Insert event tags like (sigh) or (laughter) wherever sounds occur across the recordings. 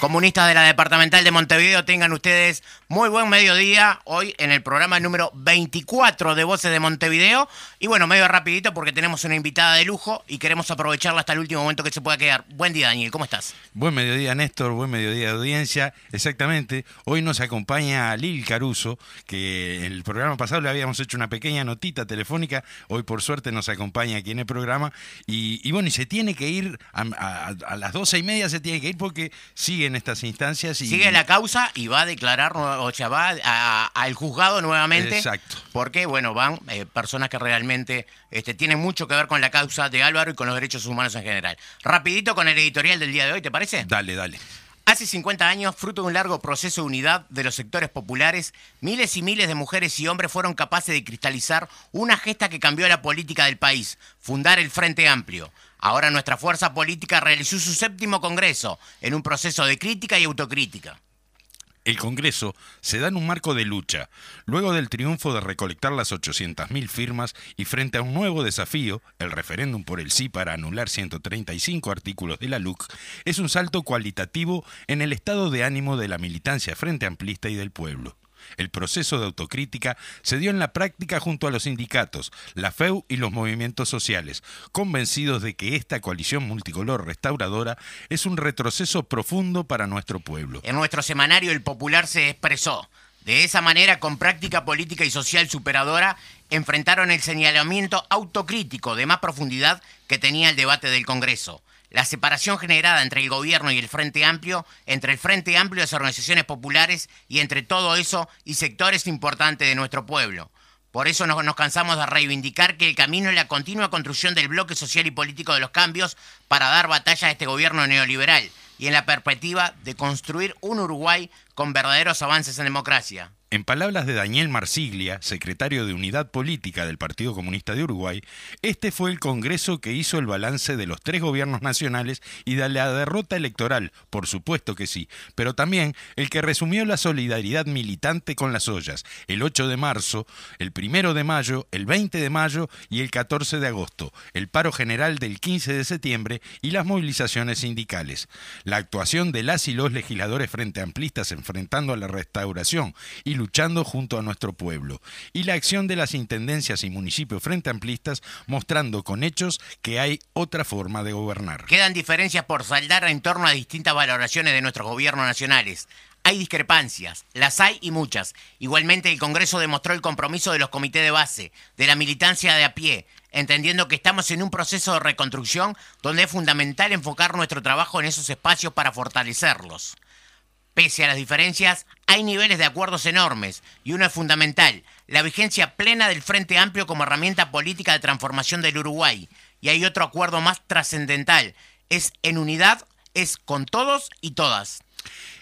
comunistas de la departamental de Montevideo, tengan ustedes muy buen mediodía hoy en el programa número 24 de Voces de Montevideo. Y bueno, medio rapidito porque tenemos una invitada de lujo y queremos aprovecharla hasta el último momento que se pueda quedar. Buen día, Daniel, ¿cómo estás? Buen mediodía, Néstor, buen mediodía audiencia. Exactamente, hoy nos acompaña Lil Caruso, que en el programa pasado le habíamos hecho una pequeña notita telefónica, hoy por suerte nos acompaña aquí en el programa. Y, bueno, y se tiene que ir, a, las doce y media se tiene que ir porque siguen estas instancias. Y, Sigue la causa y va a declarar o sea, va al juzgado nuevamente. Exacto. Porque, bueno, van eh, personas que realmente este, tienen mucho que ver con la causa de Álvaro y con los derechos humanos en general. Rapidito con el editorial del día de hoy, ¿te parece? Dale, dale. Hace 50 años, fruto de un largo proceso de unidad de los sectores populares, miles y miles de mujeres y hombres fueron capaces de cristalizar una gesta que cambió la política del país, fundar el Frente Amplio. Ahora nuestra fuerza política realizó su séptimo congreso en un proceso de crítica y autocrítica. El Congreso se da en un marco de lucha, luego del triunfo de recolectar las 800.000 firmas y frente a un nuevo desafío, el referéndum por el sí para anular 135 artículos de la LUC, es un salto cualitativo en el estado de ánimo de la militancia frente amplista y del pueblo. El proceso de autocrítica se dio en la práctica junto a los sindicatos, la FEU y los movimientos sociales, convencidos de que esta coalición multicolor restauradora es un retroceso profundo para nuestro pueblo. En nuestro semanario El Popular se expresó. De esa manera, con práctica política y social superadora, enfrentaron el señalamiento autocrítico de más profundidad que tenía el debate del Congreso la separación generada entre el gobierno y el Frente Amplio, entre el Frente Amplio y las organizaciones populares y entre todo eso y sectores importantes de nuestro pueblo. Por eso nos, cansamos de reivindicar que el camino es la continua construcción del bloque social y político de los cambios para dar batalla a este gobierno neoliberal y en la perspectiva de construir un Uruguay con verdaderos avances en democracia. En palabras de Daniel Marsiglia, secretario de Unidad Política del Partido Comunista de Uruguay, este fue el Congreso que hizo el balance de los tres gobiernos nacionales y de la derrota electoral, por supuesto que sí, pero también el que resumió la solidaridad militante con las ollas, el 8 de marzo, el 1 de mayo, el 20 de mayo y el 14 de agosto, el paro general del 15 de septiembre y las movilizaciones sindicales. La actuación de las y los legisladores frente amplistas enfrentando a la restauración y luchando junto a nuestro pueblo, y la acción de las intendencias y municipios frente amplistas mostrando con hechos que hay otra forma de gobernar. Quedan diferencias por saldar en torno a distintas valoraciones de nuestros gobiernos nacionales. Hay discrepancias, las hay y muchas. Igualmente el Congreso demostró el compromiso de los comités de base, de la militancia de a pie, entendiendo que estamos en un proceso de reconstrucción donde es fundamental enfocar nuestro trabajo en esos espacios para fortalecerlos. Pese a las diferencias, hay niveles de acuerdos enormes y uno es fundamental, la vigencia plena del Frente Amplio como herramienta política de transformación del Uruguay. Y hay otro acuerdo más trascendental, es en unidad, es con todos y todas.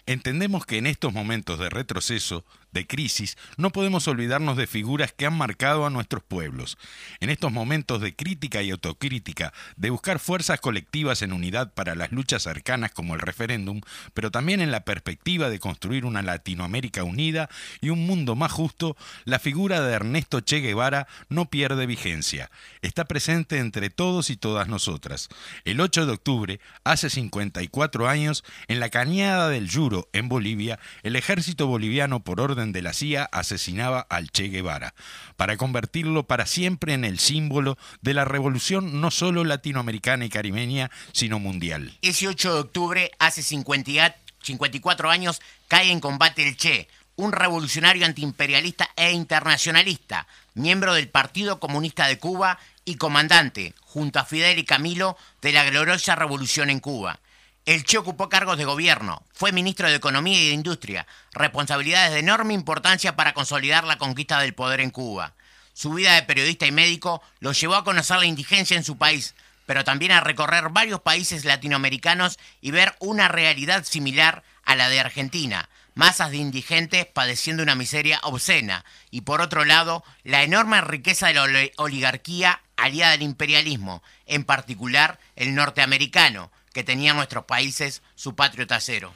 Entendemos que en estos momentos de retroceso de crisis, no podemos olvidarnos de figuras que han marcado a nuestros pueblos. En estos momentos de crítica y autocrítica, de buscar fuerzas colectivas en unidad para las luchas cercanas como el referéndum, pero también en la perspectiva de construir una Latinoamérica unida y un mundo más justo, la figura de Ernesto Che Guevara no pierde vigencia. Está presente entre todos y todas nosotras. El 8 de octubre, hace 54 años, en la cañada del Yuro, en Bolivia, el ejército boliviano por orden de la CIA asesinaba al Che Guevara, para convertirlo para siempre en el símbolo de la revolución no solo latinoamericana y caribeña, sino mundial. Ese 8 de octubre, hace 54 años, cae en combate el Che, un revolucionario antiimperialista e internacionalista, miembro del Partido Comunista de Cuba y comandante, junto a Fidel y Camilo, de la gloriosa revolución en Cuba. El Che ocupó cargos de gobierno, fue ministro de Economía y de Industria, responsabilidades de enorme importancia para consolidar la conquista del poder en Cuba. Su vida de periodista y médico lo llevó a conocer la indigencia en su país, pero también a recorrer varios países latinoamericanos y ver una realidad similar a la de Argentina, masas de indigentes padeciendo una miseria obscena, y por otro lado, la enorme riqueza de la oligarquía aliada al imperialismo, en particular el norteamericano, que tenía en nuestros países su patrio trasero.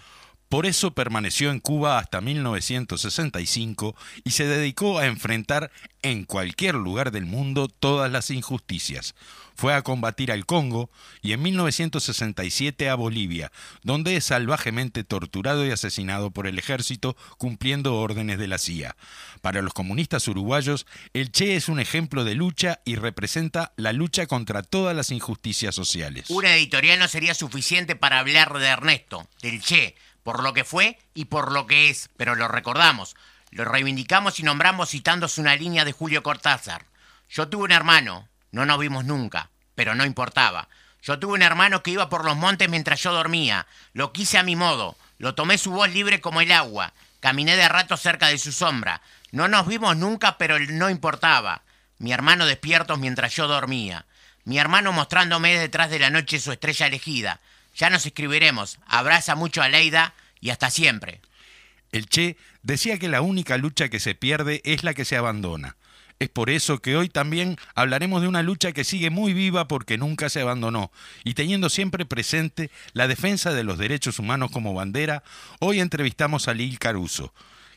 Por eso permaneció en Cuba hasta 1965 y se dedicó a enfrentar en cualquier lugar del mundo todas las injusticias. Fue a combatir al Congo y en 1967 a Bolivia, donde es salvajemente torturado y asesinado por el ejército cumpliendo órdenes de la CIA. Para los comunistas uruguayos, el Che es un ejemplo de lucha y representa la lucha contra todas las injusticias sociales. Una editorial no sería suficiente para hablar de Ernesto, del Che, por lo que fue y por lo que es, pero lo recordamos, lo reivindicamos y nombramos citándose una línea de Julio Cortázar. Yo tuve un hermano, no nos vimos nunca, pero no importaba. Yo tuve un hermano que iba por los montes mientras yo dormía, lo quise a mi modo, lo tomé su voz libre como el agua, caminé de rato cerca de su sombra, no nos vimos nunca, pero no importaba. Mi hermano despierto mientras yo dormía, mi hermano mostrándome detrás de la noche su estrella elegida, ya nos escribiremos. Abraza mucho a Leida y hasta siempre. El Che decía que la única lucha que se pierde es la que se abandona. Es por eso que hoy también hablaremos de una lucha que sigue muy viva porque nunca se abandonó y teniendo siempre presente la defensa de los derechos humanos como bandera, hoy entrevistamos a Lil Caruso,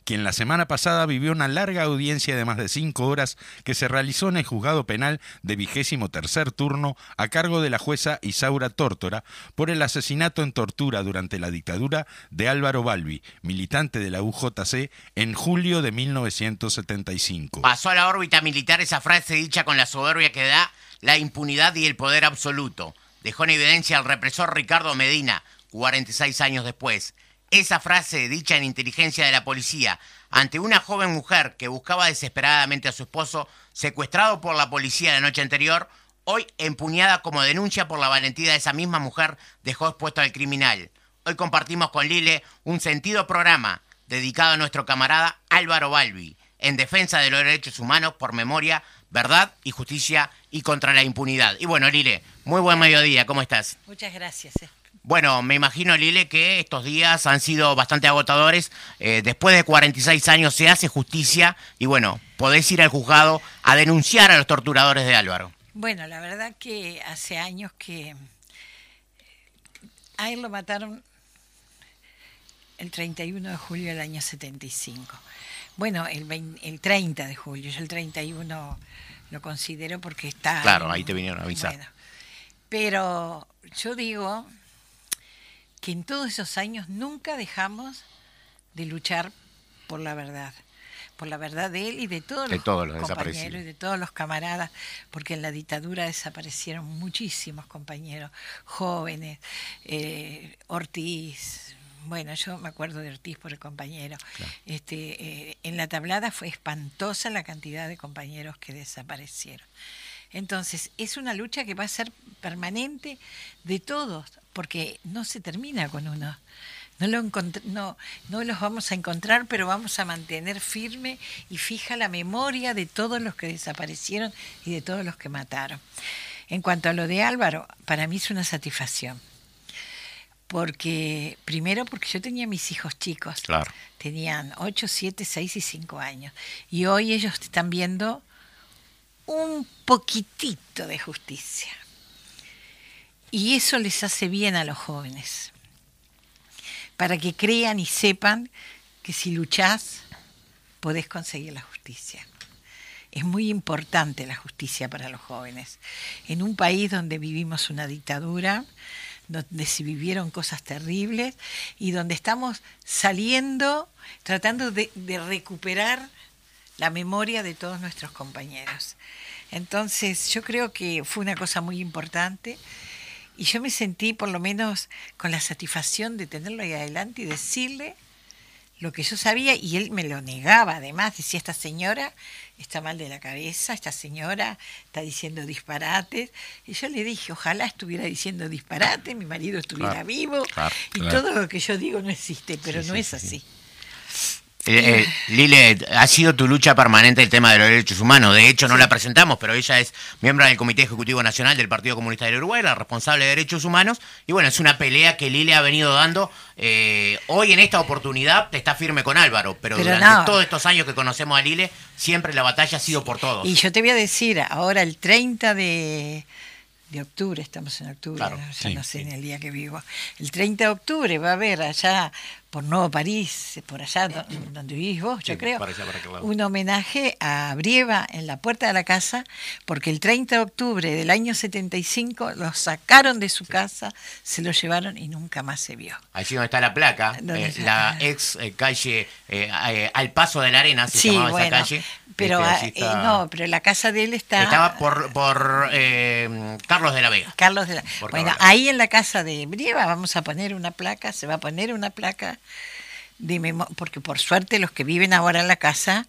quien la semana pasada vivió una larga audiencia de más de cinco horas que se realizó en el juzgado penal de vigésimo tercer turno a cargo de la jueza Isaura Tórtora por el asesinato en tortura durante la dictadura de Álvaro Balbi, militante de la UJC, en julio de 1975. Pasó a la órbita militar esa frase dicha con la soberbia que da la impunidad y el poder absoluto. Dejó en evidencia al represor Ricardo Medina, 46 años después. Esa frase dicha en inteligencia de la policía ante una joven mujer que buscaba desesperadamente a su esposo, secuestrado por la policía la noche anterior, hoy empuñada como denuncia por la valentía de esa misma mujer, dejó expuesto al criminal. Hoy compartimos con Lile un sentido programa dedicado a nuestro camarada Álvaro Balbi, en defensa de los derechos humanos por memoria, verdad y justicia y contra la impunidad. Y bueno, Lile, muy buen mediodía, ¿cómo estás? Muchas gracias. Eh. Bueno, me imagino, Lile, que estos días han sido bastante agotadores. Eh, después de 46 años se hace justicia y bueno, podés ir al juzgado a denunciar a los torturadores de Álvaro. Bueno, la verdad que hace años que a él lo mataron el 31 de julio del año 75. Bueno, el, el 30 de julio, yo el 31 lo considero porque está... Claro, ahí te vinieron a avisar. pero yo digo que en todos esos años nunca dejamos de luchar por la verdad, por la verdad de él y de todos los, compañeros y de todos los camaradas, porque en la dictadura desaparecieron muchísimos compañeros jóvenes, eh, Ortiz, bueno, yo me acuerdo de Ortiz por el compañero. Este, eh, en la tablada fue espantosa la cantidad de compañeros que desaparecieron. Entonces, es una lucha que va a ser permanente de todos, porque no se termina con uno. No, lo no, no los vamos a encontrar, pero vamos a mantener firme y fija la memoria de todos los que desaparecieron y de todos los que mataron. En cuanto a lo de Álvaro, para mí es una satisfacción. Porque, primero, porque yo tenía mis hijos chicos. Claro. Tenían 8, 7, 6 y 5 años. Y hoy ellos están viendo un poquitito de justicia. Y eso les hace bien a los jóvenes, para que crean y sepan que si luchás, podés conseguir la justicia. Es muy importante la justicia para los jóvenes. En un país donde vivimos una dictadura, donde se vivieron cosas terribles y donde estamos saliendo, tratando de, de recuperar la memoria de todos nuestros compañeros. Entonces yo creo que fue una cosa muy importante y yo me sentí por lo menos con la satisfacción de tenerlo ahí adelante y decirle lo que yo sabía y él me lo negaba además, decía esta señora está mal de la cabeza, esta señora está diciendo disparates y yo le dije, ojalá estuviera diciendo disparates, mi marido estuviera vivo y todo lo que yo digo no existe, pero no es así. Eh, eh, Lile, ha sido tu lucha permanente el tema de los derechos humanos. De hecho, no la presentamos, pero ella es miembro del Comité Ejecutivo Nacional del Partido Comunista de Uruguay, la responsable de derechos humanos. Y bueno, es una pelea que Lile ha venido dando. Eh, hoy en esta oportunidad está firme con Álvaro, pero, durante todos estos años que conocemos a Lile, siempre la batalla ha sido por todos. Y yo te voy a decir, ahora el 30 de de octubre, estamos en octubre, ya no sé en el día que vivo. El 30 de octubre va a haber allá por Nuevo París, por allá donde vivís vos, yo creo, un homenaje a Brieva en la puerta de la casa, porque el 30 de octubre del año 75 lo sacaron de su casa, se lo llevaron y nunca más se vio. Ahí sí donde está la placa, eh, la ex eh, calle eh, al paso de la arena, se llamaba esa calle. Pero este, no, pero la casa de él está... Estaba por, por Carlos de la Vega. Carlos de la... Bueno, ahí en la casa de Brieva vamos a poner una placa, se va a poner una placa porque por suerte los que viven ahora en la casa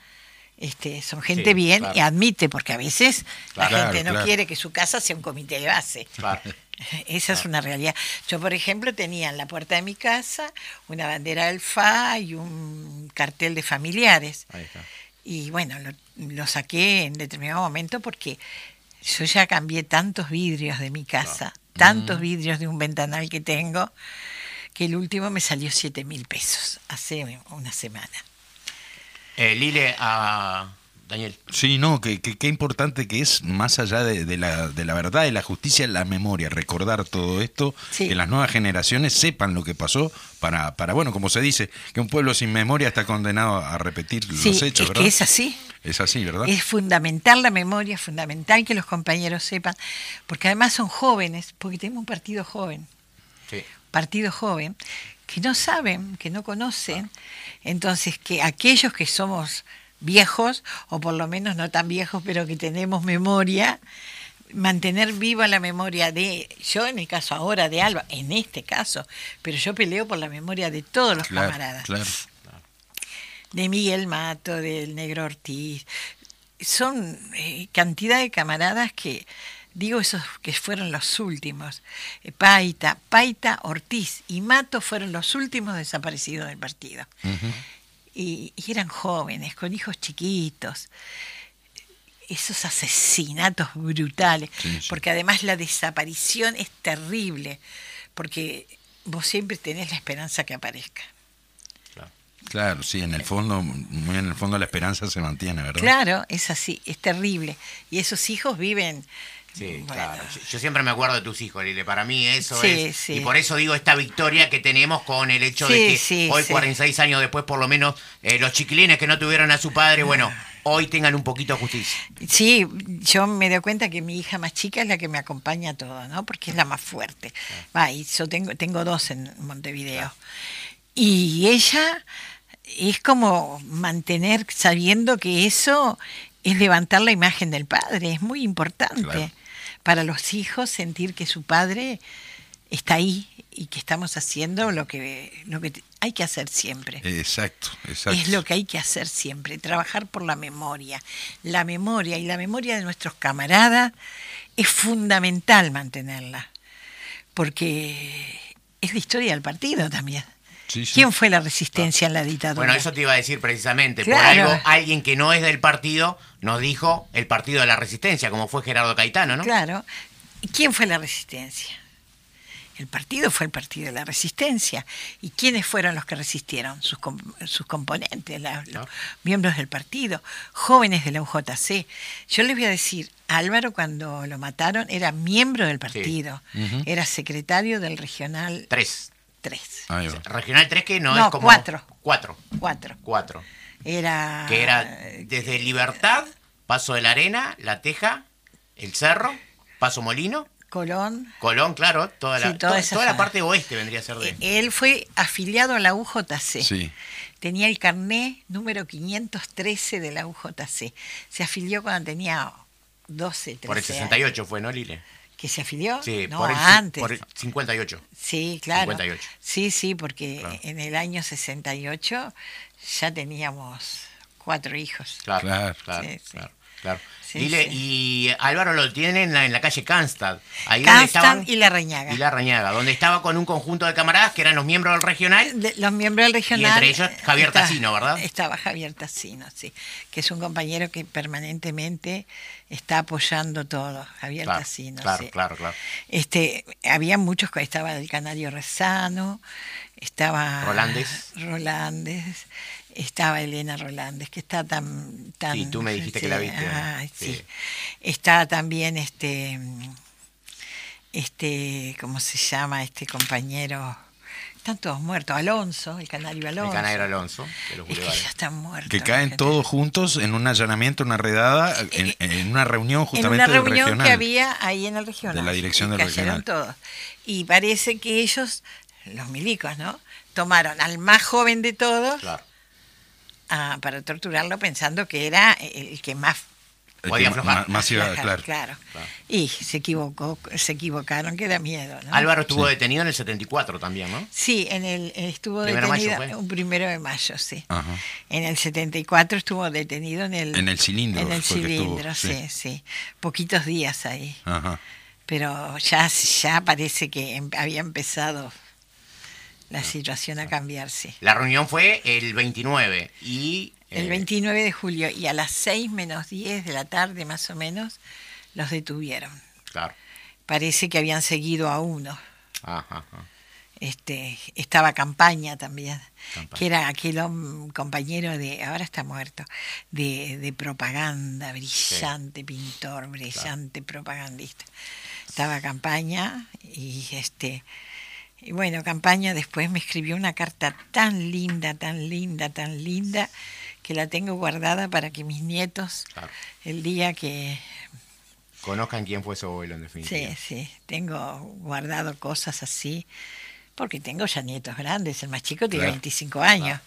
este, son gente bien y admite, porque a veces la gente no quiere que su casa sea un comité de base. (laughs) Esa es una realidad. Yo, por ejemplo, tenía en la puerta de mi casa una bandera del FA y un cartel de familiares. Y bueno, lo, lo, saqué en determinado momento porque yo ya cambié tantos vidrios de mi casa, tantos mm. vidrios de un ventanal que tengo, que el último me salió 7 mil pesos hace una semana. Eh, Lile, a Daniel. Sí, no, qué que, importante que es, más allá de, la, de, la, verdad y la justicia, la memoria, recordar todo esto, que las nuevas generaciones sepan lo que pasó, para, para, bueno, como se dice, que un pueblo sin memoria está condenado a repetir los hechos, ¿verdad? Que es así. Es así, ¿verdad? Es fundamental la memoria, es fundamental que los compañeros sepan, porque además son jóvenes, porque tenemos un partido joven. Sí partido joven, que no saben, que no conocen. Entonces, que aquellos que somos viejos, o por lo menos no tan viejos, pero que tenemos memoria, mantener viva la memoria de, yo en el caso ahora de Alba, en este caso, pero yo peleo por la memoria de todos los camaradas. De Miguel Mato, del Negro Ortiz. Son eh, cantidad de camaradas que digo esos que fueron los últimos, eh, Paita, Paita, Ortiz y Mato fueron los últimos desaparecidos del partido. y, eran jóvenes, con hijos chiquitos. Esos asesinatos brutales, porque además la desaparición es terrible, porque vos siempre tenés la esperanza que aparezca. Claro, sí, en el fondo, muy en el fondo la esperanza se mantiene, ¿verdad? Claro, es así, es terrible. Y esos hijos viven Sí, claro. Yo, siempre me acuerdo de tus hijos, Lile. Para mí eso es. Y por eso digo esta victoria que tenemos con el hecho de que hoy, 46 años después, por lo menos, eh, los chiquilines que no tuvieron a su padre, bueno, hoy tengan un poquito de justicia. Sí, yo me doy cuenta que mi hija más chica es la que me acompaña a todo, ¿no? Porque es la más fuerte. Va, y yo tengo, tengo dos en Montevideo. Y ella es como mantener sabiendo que eso es levantar la imagen del padre, es muy importante para los hijos sentir que su padre está ahí y que estamos haciendo lo que, lo que hay que hacer siempre. Exacto, exacto. Es lo que hay que hacer siempre, trabajar por la memoria. La memoria y la memoria de nuestros camaradas es fundamental mantenerla, porque es la historia del partido también. ¿Quién fue la resistencia en la dictadura? Bueno, eso te iba a decir precisamente. Por algo, alguien que no es del partido nos dijo el partido de la resistencia, como fue Gerardo Caetano, ¿no? Claro. ¿Y quién fue la resistencia? El partido fue el partido de la resistencia. ¿Y quiénes fueron los que resistieron? Sus, sus componentes, los miembros del partido, jóvenes de la UJC. Yo les voy a decir, Álvaro cuando lo mataron era miembro del partido, era secretario del regional Tres. 3. Regional 3 que no, es como... 4. 4. 4. 4. Era... Que era desde Libertad, Paso de la Arena, La Teja, El Cerro, Paso Molino. Colón. Colón, claro, toda la, toda, la parte oeste vendría a ser de él. Él fue afiliado a la UJC. Sí. Tenía el carné número 513 de la UJC. Se afilió cuando tenía 12, 13 Por el 68 fue, ¿no, Lile? Que se afilió. Sí, no, por el, antes. Por 58. Sí, claro. Sí, sí, porque en el año 68 ya teníamos cuatro hijos. Claro, claro, Claro. Sí, Dile, sí. Y Álvaro lo tiene en la, en la calle Cánstad. Ahí donde estaban. y La Reñaga. Y la Rañaga, donde estaba con un conjunto de camaradas que eran los miembros del regional. De- los miembros del regional. entre ellos eh, Javier estaba- Tassino, ¿verdad? Estaba Javier Tassino, sí. Que es un compañero que permanentemente está apoyando todo. Javier Claro, Tassino. claro, sí. claro, claro. Este, había muchos, estaba el Canario Rezano, estaba Rolandes. Rolandes, estaba Elena Rolandes, que está tan... tan Sí, tú me dijiste que la viste, ¿no? ay, sí. Sí. Está también este, este, ¿cómo se llama? Este compañero, están todos muertos, Alonso, el Canario El Alonso. Canario Alonso, de los Es que ya están muertos. Que caen todos juntos en un allanamiento, una redada, en, en una reunión en justamente una del reunión regional. que había ahí en el regional. De la dirección del regional. todos. Y parece que ellos, los milicos, ¿no? Tomaron al más joven de todos Claro. Ah, para torturarlo pensando que era el que más El Podía que aflojar. más- más iba- Claro, claro. claro. Y se equivocó, se equivocaron, que da miedo, ¿no? Álvaro estuvo Sí. detenido en el 74 también, ¿no? Sí, en el estuvo Primero mayo detenido fue. un primero de mayo, sí. Ajá. En el 74 estuvo detenido en el En el cilindro En el estuvo, cilindro, sí. sí, sí. Poquitos días ahí. Ajá. Pero ya, ya parece que em- había empezado la situación a cambiarse. La reunión fue el 29 y... El eh, 29 de julio y a las 6 menos 10 de la tarde más o menos los detuvieron. Claro. Parece que habían seguido a uno. Ajá, ajá. Este, estaba Campaña también, Campaña. que era aquel compañero de, ahora está muerto, de, de propaganda, brillante pintor, brillante propagandista. Estaba Campaña y este, y bueno, Campaña después me escribió una carta tan linda, tan linda, tan linda, que la tengo guardada para que mis nietos, Claro. el día que Conozcan quién fue su abuelo, en definitiva. Sí, sí, tengo guardado cosas así, porque tengo ya nietos grandes, el más chico tiene Claro. 25 años,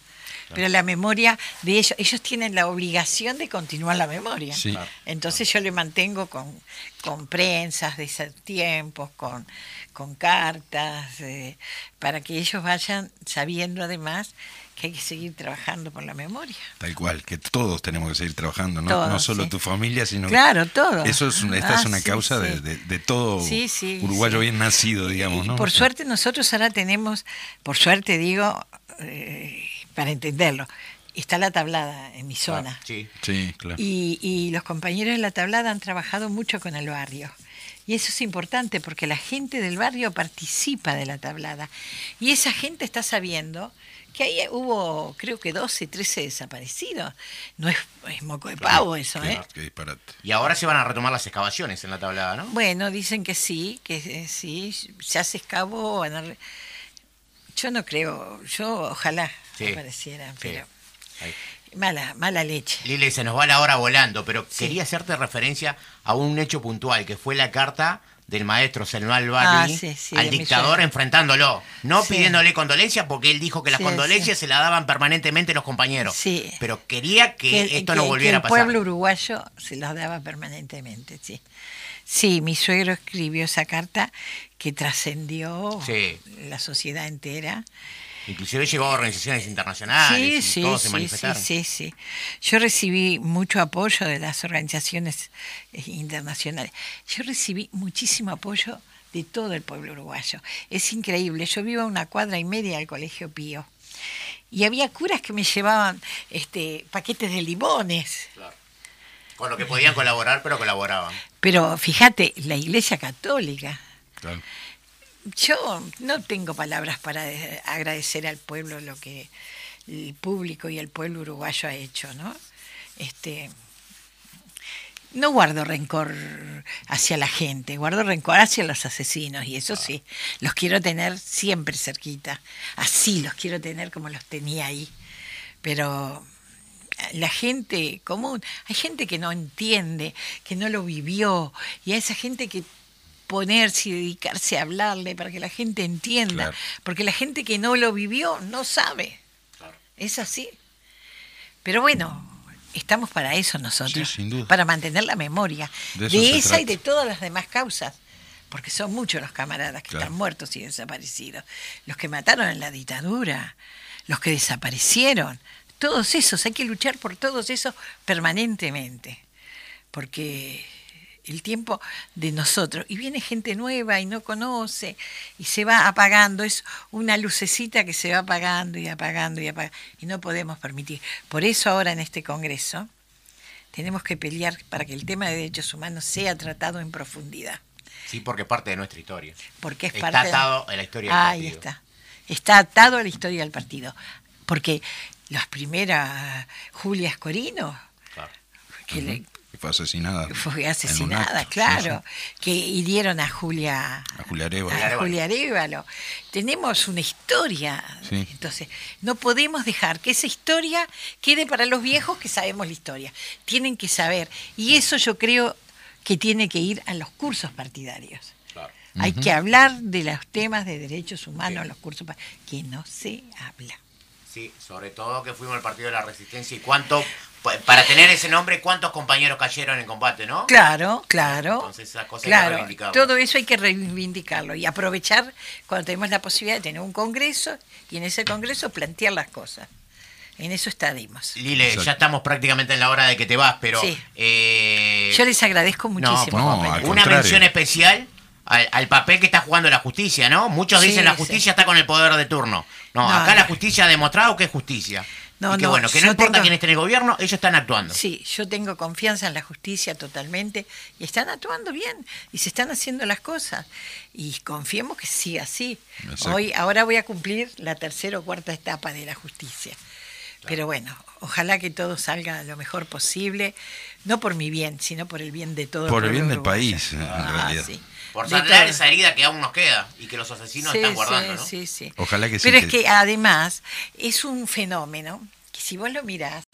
pero la memoria de ellos, ellos tienen la obligación de continuar la memoria. Sí. Entonces yo le mantengo con, con prensas de esos tiempos, con, con cartas, eh, para que ellos vayan sabiendo además que hay que seguir trabajando por la memoria. Tal cual, que todos tenemos que seguir trabajando, no, Todos, no solo sí. tu familia, sino Claro, todos. Eso es, una- esta Ah, es una sí, causa de, sí. de- de todo Sí, sí, uruguayo sí. bien nacido, digamos, Y ¿no? por suerte nosotros ahora tenemos, por suerte digo, eh, para entenderlo, está la tablada en mi zona. Ah, sí. Sí, claro. Y, y los compañeros de la tablada han trabajado mucho con el barrio. Y eso es importante porque la gente del barrio participa de la tablada. Y esa gente está sabiendo que ahí hubo, creo que 12, 13 desaparecidos. No es, es moco de pavo eso, ¿eh? Qué- qué disparate. Y ahora se van a retomar las excavaciones en la tablada, ¿no? Bueno, dicen que sí, que eh, sí, ya se excavó. van a re- Yo no creo, yo ojalá Sí, aparecieran, pero mala, mala leche. Lili, se nos va la hora volando, pero Sí. quería hacerte referencia a un hecho puntual, que fue la carta del maestro Selmal Barri Ah, al dictador enfrentándolo, no pidiéndole condolencias porque él dijo que las condolencias se las daban permanentemente los compañeros, Sí. pero quería que, Que- esto que- no que volviera a el pasar. pueblo uruguayo se los daba permanentemente, sí. Sí, mi suegro escribió esa carta que trascendió Sí. la sociedad entera. Inclusive llegó a organizaciones internacionales Sí, y sí, todos se sí, sí, manifestaron. sí, sí. Yo recibí mucho apoyo de las organizaciones eh, internacionales. Yo recibí muchísimo apoyo de todo el pueblo uruguayo. Es increíble. Yo vivo a una cuadra y media del Colegio Pío. Y había curas que me llevaban este, paquetes de limones. Claro. Con lo que podían colaborar, pero colaboraban. Pero fíjate, la Iglesia Católica. Claro. Yo no tengo palabras para agradecer al pueblo lo que el público y el pueblo uruguayo ha hecho, ¿no? Este, no guardo rencor hacia la gente, guardo rencor hacia los asesinos y eso sí, los quiero tener siempre cerquita, así los quiero tener como los tenía ahí. Pero la gente común, hay gente que no entiende, que no lo vivió, y a esa gente que ponerse y dedicarse a hablarle para que la gente entienda, Claro. porque la gente que no lo vivió no sabe. Es así. Pero bueno, estamos para eso nosotros, Sí, sin duda. para mantener la memoria De esa y de todas las demás causas, porque son muchos los camaradas que Claro. están muertos y desaparecidos, los que mataron en la dictadura, los que desaparecieron, todos esos, hay que luchar por todos esos permanentemente, porque el tiempo de nosotros, y viene gente nueva y no conoce, y se va apagando, es una lucecita que se va apagando y apagando y apagando, y no podemos permitir. Por eso ahora en este Congreso tenemos que pelear para que el tema de derechos humanos sea tratado en profundidad. Sí, porque parte de nuestra historia. Porque es Está parte de- atado a la historia del Ahí partido. está. Está atado a la historia del partido. Porque las primeras, Julia Escorino, Claro. que le- fue asesinada. fue asesinada, acto. claro, Sí, que hirieron a Julia, A Julia Arevalo. a Arevalo. Julia Arevalo. Tenemos una historia, Sí. entonces no podemos dejar que esa historia quede para los viejos que sabemos la historia. Tienen que saber, y eso yo creo que tiene que ir a los cursos partidarios. Claro. Hay que hablar de los temas de derechos humanos en los cursos que no se habla. Sí, sobre todo que fuimos el partido de la resistencia y cuánto, pa- para tener ese nombre, cuántos compañeros cayeron en combate, ¿no? Claro, claro. Entonces esa cosa hay que claro, reivindicarlo. todo eso hay que reivindicarlo y aprovechar cuando tenemos la posibilidad de tener un congreso y en ese congreso plantear las cosas. En eso estaremos. Lile, Exacto. ya estamos prácticamente en la hora de que te vas, pero... Sí. eh, Yo les agradezco muchísimo. No, al Una mención especial al, al papel que está jugando la justicia, ¿no? Muchos Sí, dicen la sí. justicia está con el poder de turno. No, No, acá no. la justicia ha demostrado que es justicia. No, y que no, bueno, que no importa tengo- quién esté en el gobierno, ellos están actuando. Sí, yo tengo confianza en la justicia totalmente y están actuando bien y se están haciendo las cosas y confiemos que siga así. Exacto. Hoy, ahora voy a cumplir la tercera o cuarta etapa de la justicia. Pero bueno, ojalá que todo salga lo mejor posible, no por mi bien, sino por el bien de todo Por el bien del país, en Ah, realidad. sí. Por sanar esa herida que aún nos queda y que los asesinos Sí, están guardando, sí, ¿no? sí, sí. Ojalá que sí, Pero es que- que además es un fenómeno que si vos lo mirás,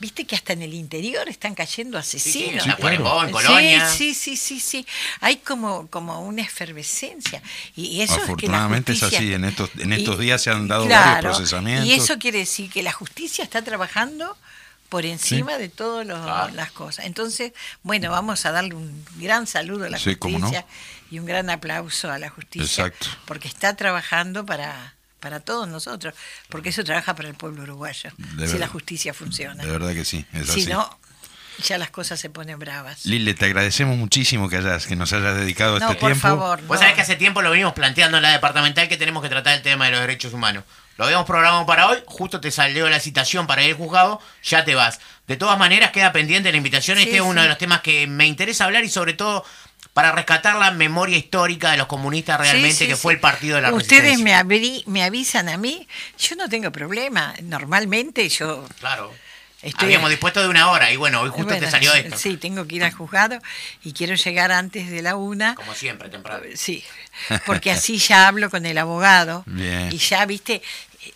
viste que hasta en el interior están cayendo Sí, sí, asesinos. en Colonia. Sí, sí, sí, sí. Hay como, como una efervescencia. Y eso Afortunadamente es, que es la así, justicia- en estos- en estos y- días se han dado claro, varios procesamientos. Y eso quiere decir que la justicia está trabajando por encima de todas Claro. las cosas. Entonces, bueno, vamos a darle un gran saludo a la Sí, cómo no. Y un gran aplauso a la justicia. Exacto. Porque está trabajando para, para todos nosotros, porque eso trabaja para el pueblo uruguayo, De si la justicia funciona. De verdad que sí, es si así. no, ya las cosas se ponen bravas. Lile, te agradecemos muchísimo que hayas, que nos hayas dedicado no, este por tiempo. favor. Vos sabés que hace tiempo lo venimos planteando en la departamental que tenemos que tratar el tema de los derechos humanos. Lo habíamos programado para hoy, justo te salió la citación para ir al juzgado, ya te vas. De todas maneras, queda pendiente la invitación. Sí, este es uno sí. de los temas que me interesa hablar y sobre todo para rescatar la memoria histórica de los comunistas realmente, Sí, sí, que sí. fue el partido de la Ustedes resistencia. me, abrí- me avisan a mí, yo no tengo problema. Normalmente yo Claro. Estoy- Habíamos dispuesto de una hora y bueno, hoy justo Bueno, te salió esto. Sí, tengo que ir al juzgado y quiero llegar antes de la una. Como siempre, temprano. Sí, (laughs) porque así ya hablo con el abogado Bien. y ya, viste,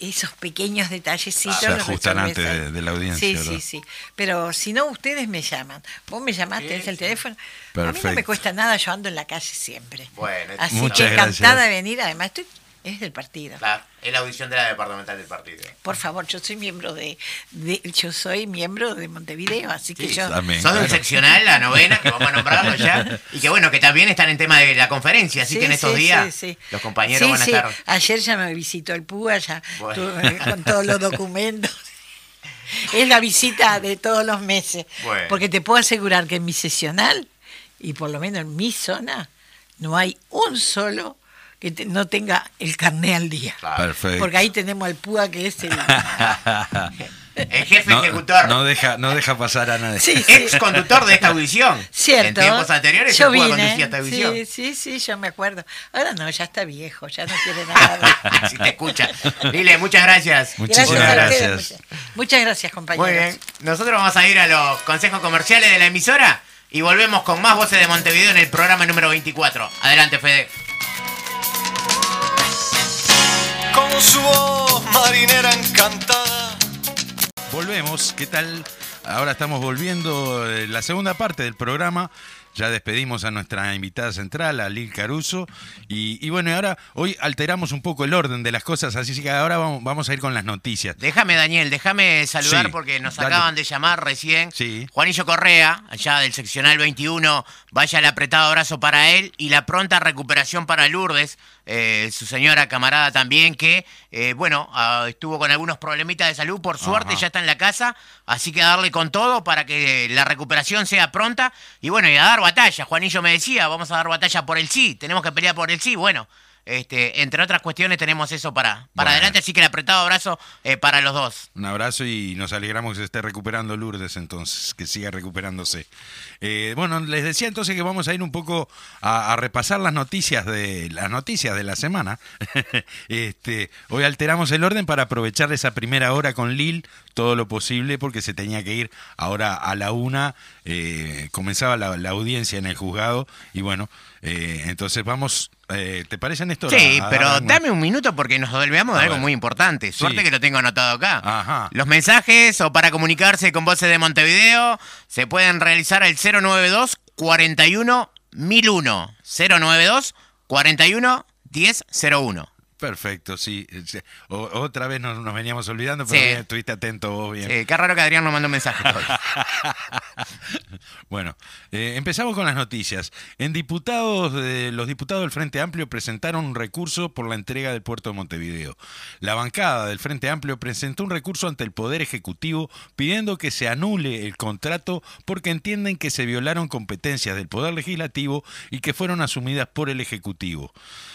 esos pequeños detallecitos. Se ajustan antes de- de la audiencia, Sí, ¿verdad? sí, sí. Pero si no, ustedes me llaman. Vos me llamaste, es el teléfono. A mí no me cuesta nada, yo ando en la calle siempre. Bueno, Así Muchas que gracias. encantada de venir. Además, estoy, es del partido. Claro, es la audición de la departamental del partido. Por favor, yo soy miembro de, de- yo soy miembro de Montevideo, así que Sí, yo también. Sos del claro. seccional, la novena, que vamos a nombrarlo ya. Y que bueno, que también están en tema de la conferencia, así Sí, que en estos sí, días sí, sí. los compañeros Sí, van a sí. estar. Ayer ya me visitó el PUA, ya Bueno. tuve- con todos los documentos. (laughs) Es la visita de todos los meses. Bueno. Porque te puedo asegurar que en mi sesional, y por lo menos en mi zona, no hay un solo que te- no tenga el carné al día. Claro. Perfecto. Porque ahí tenemos al PUA que es el... El jefe no, ejecutor, no deja, no deja pasar a nadie. Sí, sí. ex conductor de esta audición. Cierto. En tiempos anteriores yo vine. conducir esta audición. Sí, sí, sí, yo me acuerdo. Ahora no, ya está viejo, ya no quiere nada. (laughs) si te escucha. Dile, muchas gracias. Muchísimas gracias. ustedes, muchas, muchas gracias, compañeros. Muy bien. Nosotros vamos a ir a los consejos comerciales de la emisora y volvemos con más voces de Montevideo en el programa número 24. Adelante, Fede. Con su voz marinera encantada. Volvemos, ¿qué tal? Ahora estamos volviendo eh, la segunda parte del programa Ya despedimos a nuestra invitada central, a Lil Caruso. Y, y bueno, ahora, hoy alteramos un poco el orden de las cosas, así que ahora vamos, vamos a ir con las noticias. Déjame, Daniel, déjame saludar Sí, porque nos dale. acaban de llamar recién. Sí. Juanillo Correa, allá del seccional 21, vaya el apretado abrazo para él y la pronta recuperación para Lourdes, eh, su señora camarada también, que, eh, bueno, ah, estuvo con algunos problemitas de salud, por suerte Ajá. ya está en la casa, así que a darle con todo para que la recuperación sea pronta y bueno, y a dar batalla. Juanillo me decía, vamos a dar batalla por el sí, tenemos que pelear por el sí, bueno. Este, entre otras cuestiones tenemos eso para, para Bueno. adelante, así que el apretado abrazo eh, para los dos. Un abrazo y nos alegramos que se esté recuperando Lourdes entonces, que siga recuperándose. Eh, bueno, les decía entonces que vamos a ir un poco a, a repasar las noticias de las noticias de la semana. (laughs) este, hoy alteramos el orden para aprovechar esa primera hora con Lil todo lo posible porque se tenía que ir ahora a la una, eh, comenzaba la, la audiencia en el juzgado y bueno, eh, entonces vamos, eh, ¿te parece Néstor? Sí, a- a pero dame un minuto porque nos olvidamos A de algo ver. muy importante. Suerte Sí. que lo tengo anotado acá. Ajá. Los mensajes o para comunicarse con Voces de Montevideo se pueden realizar al 092 41 1001. 092 41 1001. Perfecto, sí. Sí. O- otra vez nos, nos veníamos olvidando, pero Sí. bien, estuviste atento vos bien. Eh, qué raro que Adrián nos mandó un mensaje. (laughs) Bueno, eh, empezamos con las noticias. En diputados, de- los diputados del Frente Amplio presentaron un recurso por la entrega del puerto de Montevideo. La bancada del Frente Amplio presentó un recurso ante el Poder Ejecutivo pidiendo que se anule el contrato porque entienden que se violaron competencias del Poder Legislativo y que fueron asumidas por el Ejecutivo.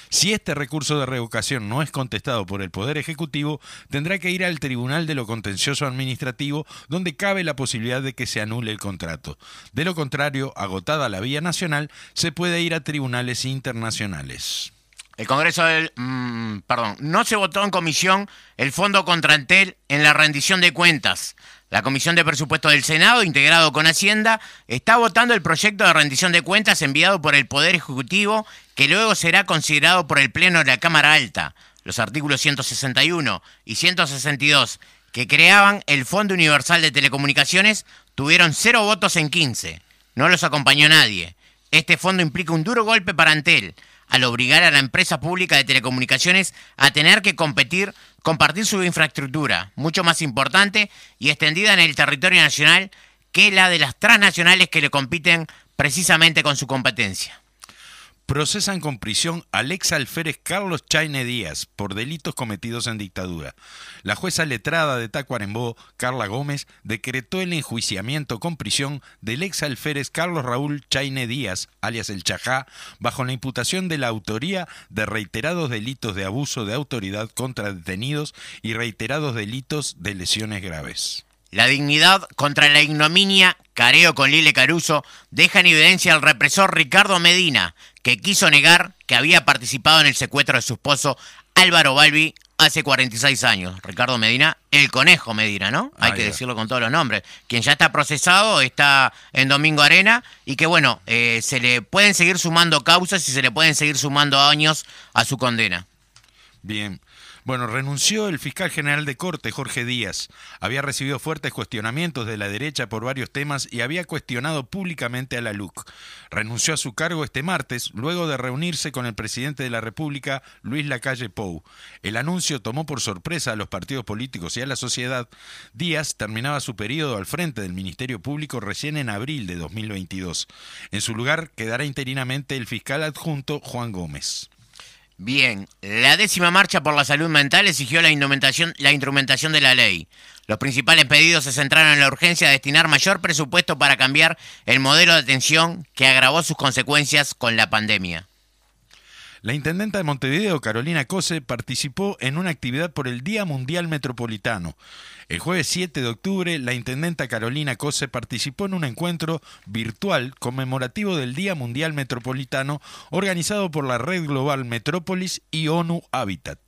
Si este recurso de revocación no es contestado por el Poder Ejecutivo, tendrá que ir al Tribunal de lo Contencioso Administrativo, donde cabe la posibilidad de que se anule el contrato. De lo contrario, agotada la vía nacional, se puede ir a tribunales internacionales. El Congreso del... mm, perdón, no se votó en comisión el fondo contra Antel en la rendición de cuentas. La Comisión de Presupuestos del Senado, integrado con Hacienda, está votando el proyecto de rendición de cuentas enviado por el Poder Ejecutivo, que luego será considerado por el Pleno de la Cámara Alta. Los artículos 161 y 162, que creaban el Fondo Universal de Telecomunicaciones, tuvieron cero votos en 15. No los acompañó nadie. Este fondo implica un duro golpe para Antel, al obligar a la empresa pública de telecomunicaciones a tener que competir, compartir su infraestructura, mucho más importante y extendida en el territorio nacional que la de las transnacionales que le compiten precisamente con su competencia. Procesan con prisión al ex alférez Carlos Chaine Díaz por delitos cometidos en dictadura. La jueza letrada de Tacuarembó, Carla Gómez, decretó el enjuiciamiento con prisión del ex alférez Carlos Raúl Chaine Díaz, alias el Chajá, bajo la imputación de la autoría de reiterados delitos de abuso de autoridad contra detenidos y reiterados delitos de lesiones graves. La dignidad contra la ignominia, careo con Lile Caruso, deja en evidencia al represor Ricardo Medina, que quiso negar que había participado en el secuestro de su esposo Álvaro Balbi hace 46 años. Ricardo Medina, el conejo Medina, ¿no? Hay Ah, que decirlo con todos los nombres. Quien ya está procesado está en Domingo Arena y que, bueno, eh, se le pueden seguir sumando causas y se le pueden seguir sumando años a su condena. Bien. Bueno, renunció el fiscal general de corte, Jorge Díaz. Había recibido fuertes cuestionamientos de la derecha por varios temas y había cuestionado públicamente a la LUC. Renunció a su cargo este martes, luego de reunirse con el presidente de la República, Luis Lacalle Pou. El anuncio tomó por sorpresa a los partidos políticos y a la sociedad. Díaz terminaba su periodo al frente del Ministerio Público recién en abril de 2022. En su lugar quedará interinamente el fiscal adjunto Juan Gómez. Bien, la décima marcha por la salud mental exigió la instrumentación, la instrumentación de la ley. Los principales pedidos se centraron en la urgencia de destinar mayor presupuesto para cambiar el modelo de atención que agravó sus consecuencias con la pandemia. La intendenta de Montevideo, Carolina Cose, participó en una actividad por el Día Mundial Metropolitano. El jueves 7 de octubre, la intendenta Carolina Cose participó en un encuentro virtual conmemorativo del Día Mundial Metropolitano organizado por la Red Global Metrópolis y ONU Habitat.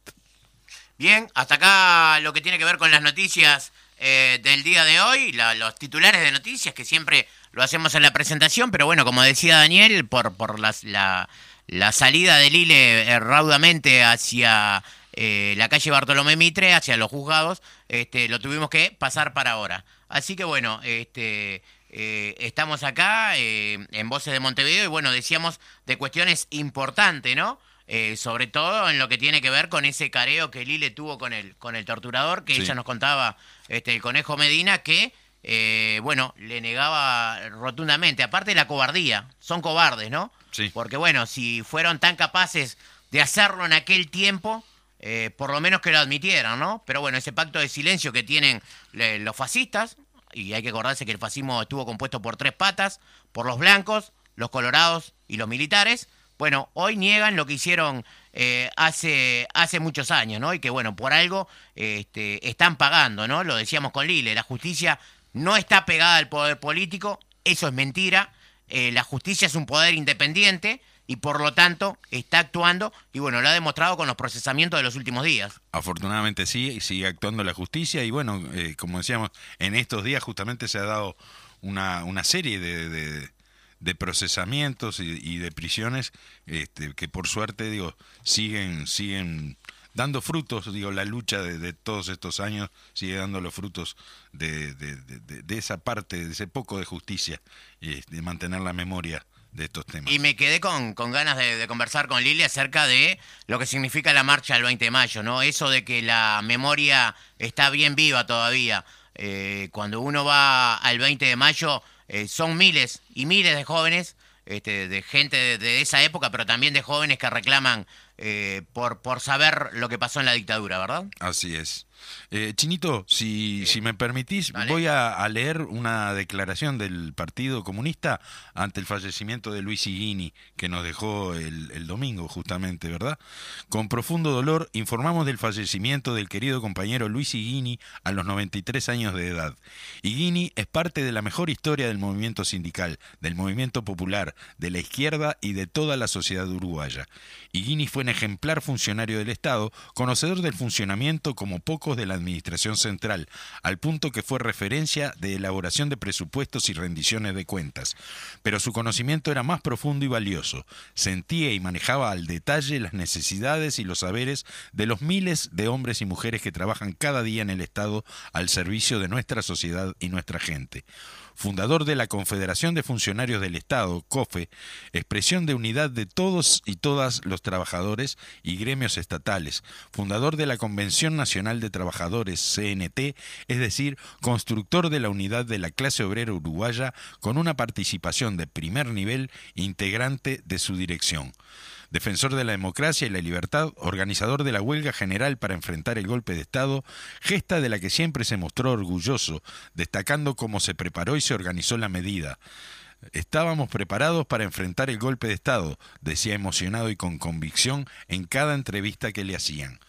Bien, hasta acá lo que tiene que ver con las noticias eh, del día de hoy, los titulares de noticias que siempre lo hacemos en la presentación, pero bueno, como decía Daniel, por, por las- la, la salida del ILE eh, raudamente hacia eh, la calle Bartolomé Mitre, hacia los juzgados, este, lo tuvimos que pasar para ahora. Así que bueno, este, eh, estamos acá eh, en Voces de Montevideo y bueno, decíamos de cuestiones importantes, ¿no? Eh, sobre todo en lo que tiene que ver con ese careo que Lile tuvo con el, con el torturador, que Sí. ella nos contaba, este, el conejo Medina, que, eh, bueno, le negaba rotundamente, aparte de la cobardía, son cobardes, ¿no? Sí. Porque bueno, si fueron tan capaces de hacerlo en aquel tiempo, eh, por lo menos que lo admitieran, ¿no? Pero bueno, ese pacto de silencio que tienen le- los fascistas, y hay que acordarse que el fascismo estuvo compuesto por tres patas, por los blancos, los colorados y los militares, bueno, hoy niegan lo que hicieron eh, hace, hace muchos años, ¿no? Y que bueno, por algo este, están pagando, ¿no? Lo decíamos con Lile, la justicia no está pegada al poder político, eso es mentira, eh, la justicia es un poder independiente y por lo tanto está actuando y bueno, lo ha demostrado con los procesamientos de los últimos días. Afortunadamente sí, sigue actuando la justicia y bueno, eh, como decíamos, en estos días justamente se ha dado una, una serie de, de- de procesamientos y, y de prisiones este, que por suerte digo siguen siguen dando frutos, digo, la lucha de, de todos estos años sigue dando los frutos de, de- de- esa parte, de ese poco de justicia y de mantener la memoria de estos temas. Y me quedé con, con ganas de, de conversar con Lili acerca de lo que significa la marcha del 20 de mayo, ¿no? Eso de que la memoria está bien viva todavía. Eh, cuando uno va al 20 de mayo, eh, son miles y miles de jóvenes, este, de gente de, esa época, pero también de jóvenes que reclaman eh, por, por saber lo que pasó en la dictadura, ¿verdad? Así es. Eh, Chinito, si, si me permitís, Dale. voy a, a leer una declaración del Partido Comunista ante el fallecimiento de Luis Higuini, que nos dejó el, el domingo justamente, ¿verdad? Con profundo dolor informamos del fallecimiento del querido compañero Luis Higuini a los 93 años de edad. Higuini es parte de la mejor historia del movimiento sindical, del movimiento popular, de la izquierda y de toda la sociedad uruguaya. Higuini fue un ejemplar funcionario del Estado, conocedor del funcionamiento como pocos de la Administración Central, al punto que fue referencia de elaboración de presupuestos y rendiciones de cuentas. Pero su conocimiento era más profundo y valioso. Sentía y manejaba al detalle las necesidades y los saberes de los miles de hombres y mujeres que trabajan cada día en el Estado al servicio de nuestra sociedad y nuestra gente fundador de la Confederación de Funcionarios del Estado, COFE, expresión de unidad de todos y todas los trabajadores y gremios estatales, fundador de la Convención Nacional de Trabajadores, CNT, es decir, constructor de la unidad de la clase obrera uruguaya con una participación de primer nivel integrante de su dirección defensor de la democracia y la libertad, organizador de la huelga general para enfrentar el golpe de Estado, gesta de la que siempre se mostró orgulloso, destacando cómo se preparó y se organizó la medida. Estábamos preparados para enfrentar el golpe de Estado, decía emocionado y con convicción en cada entrevista que le hacían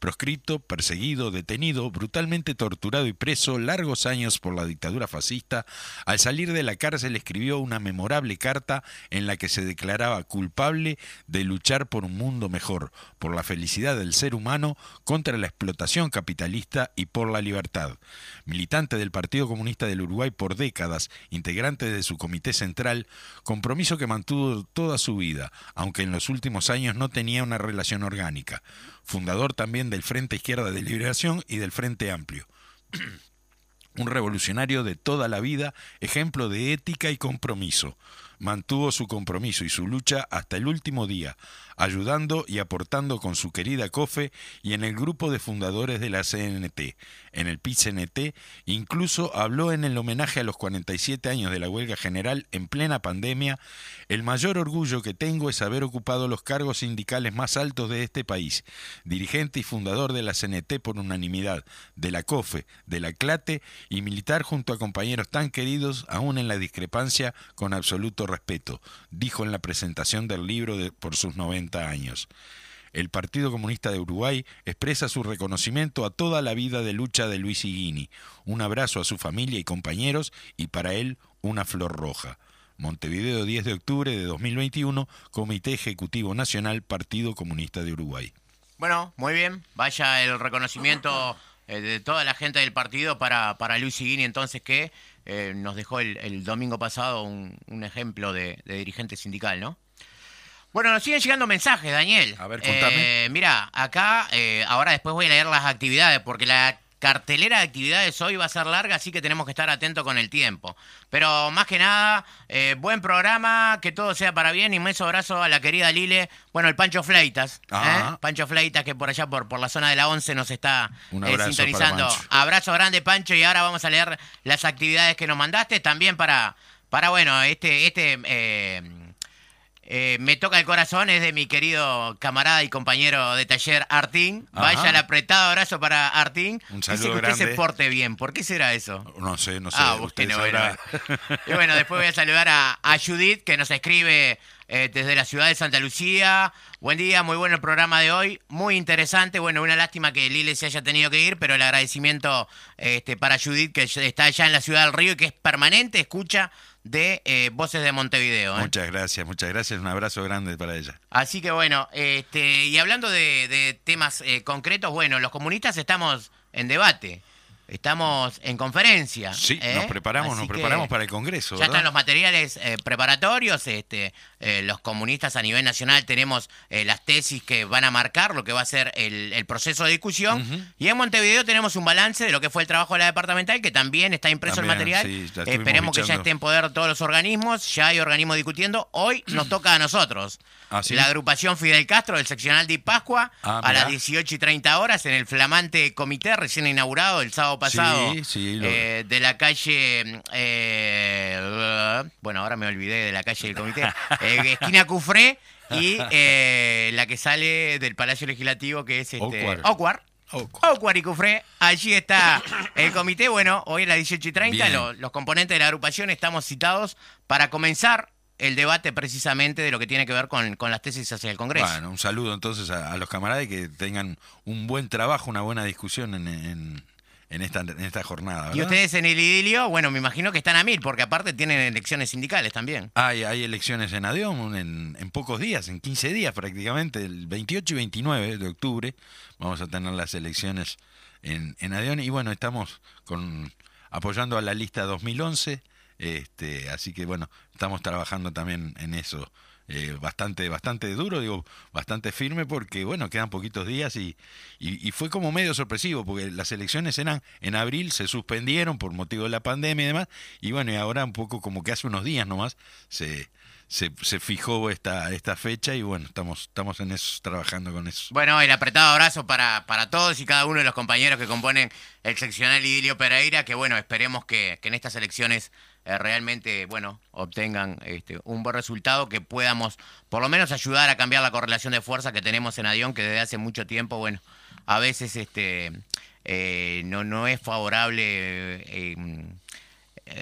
proscripto, perseguido, detenido, brutalmente torturado y preso largos años por la dictadura fascista, al salir de la cárcel escribió una memorable carta en la que se declaraba culpable de luchar por un mundo mejor, por la felicidad del ser humano, contra la explotación capitalista y por la libertad. Militante del Partido Comunista del Uruguay por décadas, integrante de su comité central, compromiso que mantuvo toda su vida, aunque en los últimos años no tenía una relación orgánica fundador también del Frente Izquierda de Liberación y del Frente Amplio. (clears throat) Un revolucionario de toda la vida, ejemplo de ética y compromiso. Mantuvo su compromiso y su lucha hasta el último día, ayudando y aportando con su querida COFE y en el grupo de fundadores de la CNT. En el PIT-CNT incluso habló en el homenaje a los 47 años de la huelga general en plena pandemia. El mayor orgullo que tengo es haber ocupado los cargos sindicales más altos de este país, dirigente y fundador de la CNT por unanimidad, de la COFE, de la CLATE y militar junto a compañeros tan queridos aún en la discrepancia con absoluto respeto, dijo en la presentación del libro de, por sus 90 años. El Partido Comunista de Uruguay expresa su reconocimiento a toda la vida de lucha de Luis Higuini, un abrazo a su familia y compañeros y para él una flor roja. Montevideo 10 de octubre de 2021, Comité Ejecutivo Nacional, Partido Comunista de Uruguay. Bueno, muy bien. Vaya el reconocimiento eh, de toda la gente del partido para, para Luis Higuini, entonces que eh, nos dejó el, el domingo pasado un, ejemplo de dirigente sindical, ¿no? Bueno, nos siguen llegando mensajes, Daniel. A ver, contame. Eh, mira, acá, eh, ahora después voy a leer las actividades, porque la cartelera de actividades hoy va a ser larga, así que tenemos que estar atentos con el tiempo. Pero más que nada, eh, buen programa, que todo sea para bien. Inmenso abrazo a la querida Lile. Bueno, el Pancho Fleitas. Ah. ¿eh? Pancho Fleitas, que por allá, por, por la zona de la 11, nos está eh, sintonizando. Abrazo grande, Pancho. Y ahora vamos a leer las actividades que nos mandaste. También para, para bueno, este, este eh, me toca el corazón, es de mi querido camarada y compañero de taller Artín. Ajá. Vaya el apretado abrazo para Artín. Un Dice saludo que usted se porte bien. ¿Por qué será eso? No sé, no sé. Ah, usted bueno, sabrá. bueno. (laughs) Y bueno, después voy a saludar a, a Judith, que nos escribe eh, desde la ciudad de Santa Lucía. Buen día, muy bueno el programa de hoy, muy interesante. Bueno, una lástima que Lile se haya tenido que ir, pero el agradecimiento este, para Judith, que está allá en la ciudad del Río y que es permanente escucha de eh, Voces de Montevideo. ¿eh? Muchas gracias, muchas gracias. Un abrazo grande para ella. Así que bueno, este, y hablando de, de temas eh, concretos, bueno, los comunistas estamos en debate, estamos en conferencia. Sí, ¿eh? nos preparamos, Así nos preparamos para el Congreso. Ya ¿verdad? están los materiales eh, preparatorios, este, eh, los comunistas a nivel nacional tenemos eh, las tesis que van a marcar lo que va a ser el, el proceso de discusión. Y en Montevideo tenemos un balance de lo que fue el trabajo de la departamental, que también está impreso También, el material. sí, estuvimos Esperemos que ya esté en poder de todos los organismos, ya hay organismos discutiendo. Hoy nos (clears throat) toca a nosotros. Ah, ¿sí? La agrupación Fidel Castro del seccional de Pascua Ah, a las mirá. 18 y 30 horas en el flamante comité recién inaugurado el sábado pasado Sí, sí, lo- eh, de la calle eh, bueno ahora me olvidé de la calle del comité (laughs) eh, esquina Cufré y (laughs) eh, la que sale del Palacio Legislativo que es este Ocuar. Ocuar y Cufré, allí está el comité. Bueno, hoy a las 18 y 30, Bien. lo- los componentes de la agrupación estamos citados para comenzar el debate precisamente de lo que tiene que ver con, con las tesis hacia el Congreso. Bueno, un saludo entonces a, a los camaradas y que tengan un buen trabajo, una buena discusión en, en, en esta, en esta jornada. Y ¿verdad? ustedes en el idilio, bueno, me imagino que están a mil, porque aparte tienen elecciones sindicales también. Hay, hay elecciones en Adeón en, en pocos días, en 15 días prácticamente, el 28 y 29 de octubre vamos a tener las elecciones en, en Adeón y bueno, estamos con apoyando a la lista 2011, este, así que bueno, estamos trabajando también en eso. Eh, bastante bastante duro, digo, bastante firme porque bueno, quedan poquitos días y, y, y fue como medio sorpresivo porque las elecciones eran en abril, se suspendieron por motivo de la pandemia y demás, y bueno, y ahora un poco como que hace unos días nomás se, se, se fijó esta, esta fecha y bueno, estamos, estamos en eso, trabajando con eso. Bueno, el apretado abrazo para, para todos y cada uno de los compañeros que componen el seccional Idilio Pereira, que bueno, esperemos que, que en estas elecciones eh, realmente, bueno, obtengan este, un buen resultado, que podamos por lo menos ayudar a cambiar la correlación de fuerza que tenemos en Adión, que desde hace mucho tiempo, bueno, a veces este eh, no, no es favorable eh,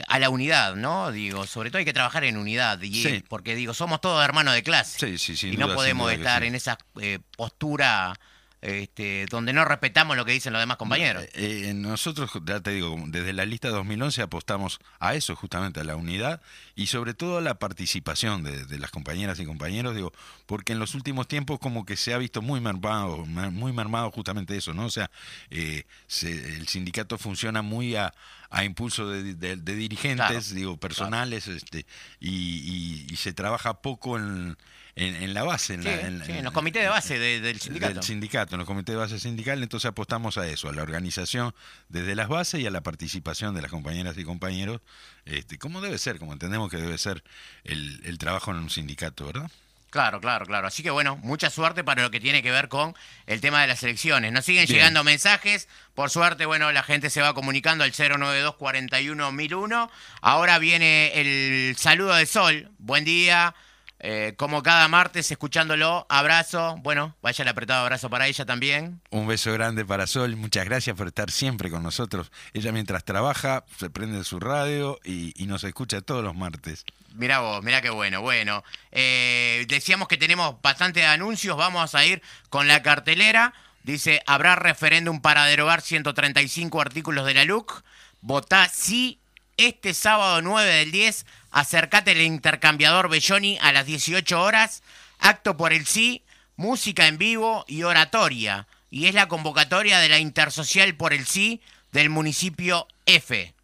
a la unidad, ¿no? Digo, sobre todo hay que trabajar en unidad, y, Sí. porque digo, somos todos hermanos de clase. Sí, sí, y no podemos estar en esa eh, postura este, donde no respetamos lo que dicen los demás compañeros. Eh, eh, nosotros, ya te digo, desde la lista 2011 apostamos a eso, justamente a la unidad y sobre todo a la participación de, de las compañeras y compañeros, digo, porque en los últimos tiempos como que se ha visto muy mermado, mer- muy mermado justamente eso, ¿no? O sea, eh, se- el sindicato funciona muy a, a impulso de, de- de dirigentes, Claro, digo, personales, este, y, y- y se trabaja poco en, en, en la base, en, Sí, la- en- sí, en en- los comités de base de- del sindicato. del sindicato, en los comités de base sindical, entonces apostamos a eso, a la organización desde las bases y a la participación de las compañeras y compañeros, este, como debe ser, como entendemos que debe ser el, el trabajo en un sindicato, ¿verdad? Claro, claro, claro. Así que bueno, mucha suerte para lo que tiene que ver con el tema de las elecciones. Nos siguen Bien. llegando mensajes. Por suerte, bueno, la gente se va comunicando al 092 41 1001. Ahora viene el saludo de Sol. Buen día. Eh, como cada martes, escuchándolo. Abrazo. Bueno, vaya el apretado abrazo para ella también. Un beso grande para Sol, muchas gracias por estar siempre con nosotros. Ella mientras trabaja se prende su radio y, y nos escucha todos los martes. Mirá vos, mirá qué bueno, bueno. Eh, decíamos que tenemos bastantes anuncios, vamos a ir con la cartelera. Dice, habrá referéndum para derogar 135 artículos de la LUC. Votá sí este sábado 9 del 10. Acercate al intercambiador Belloni a las 18 horas. Acto por el sí, música en vivo y oratoria. Y es la convocatoria de la Intersocial por el sí del municipio F.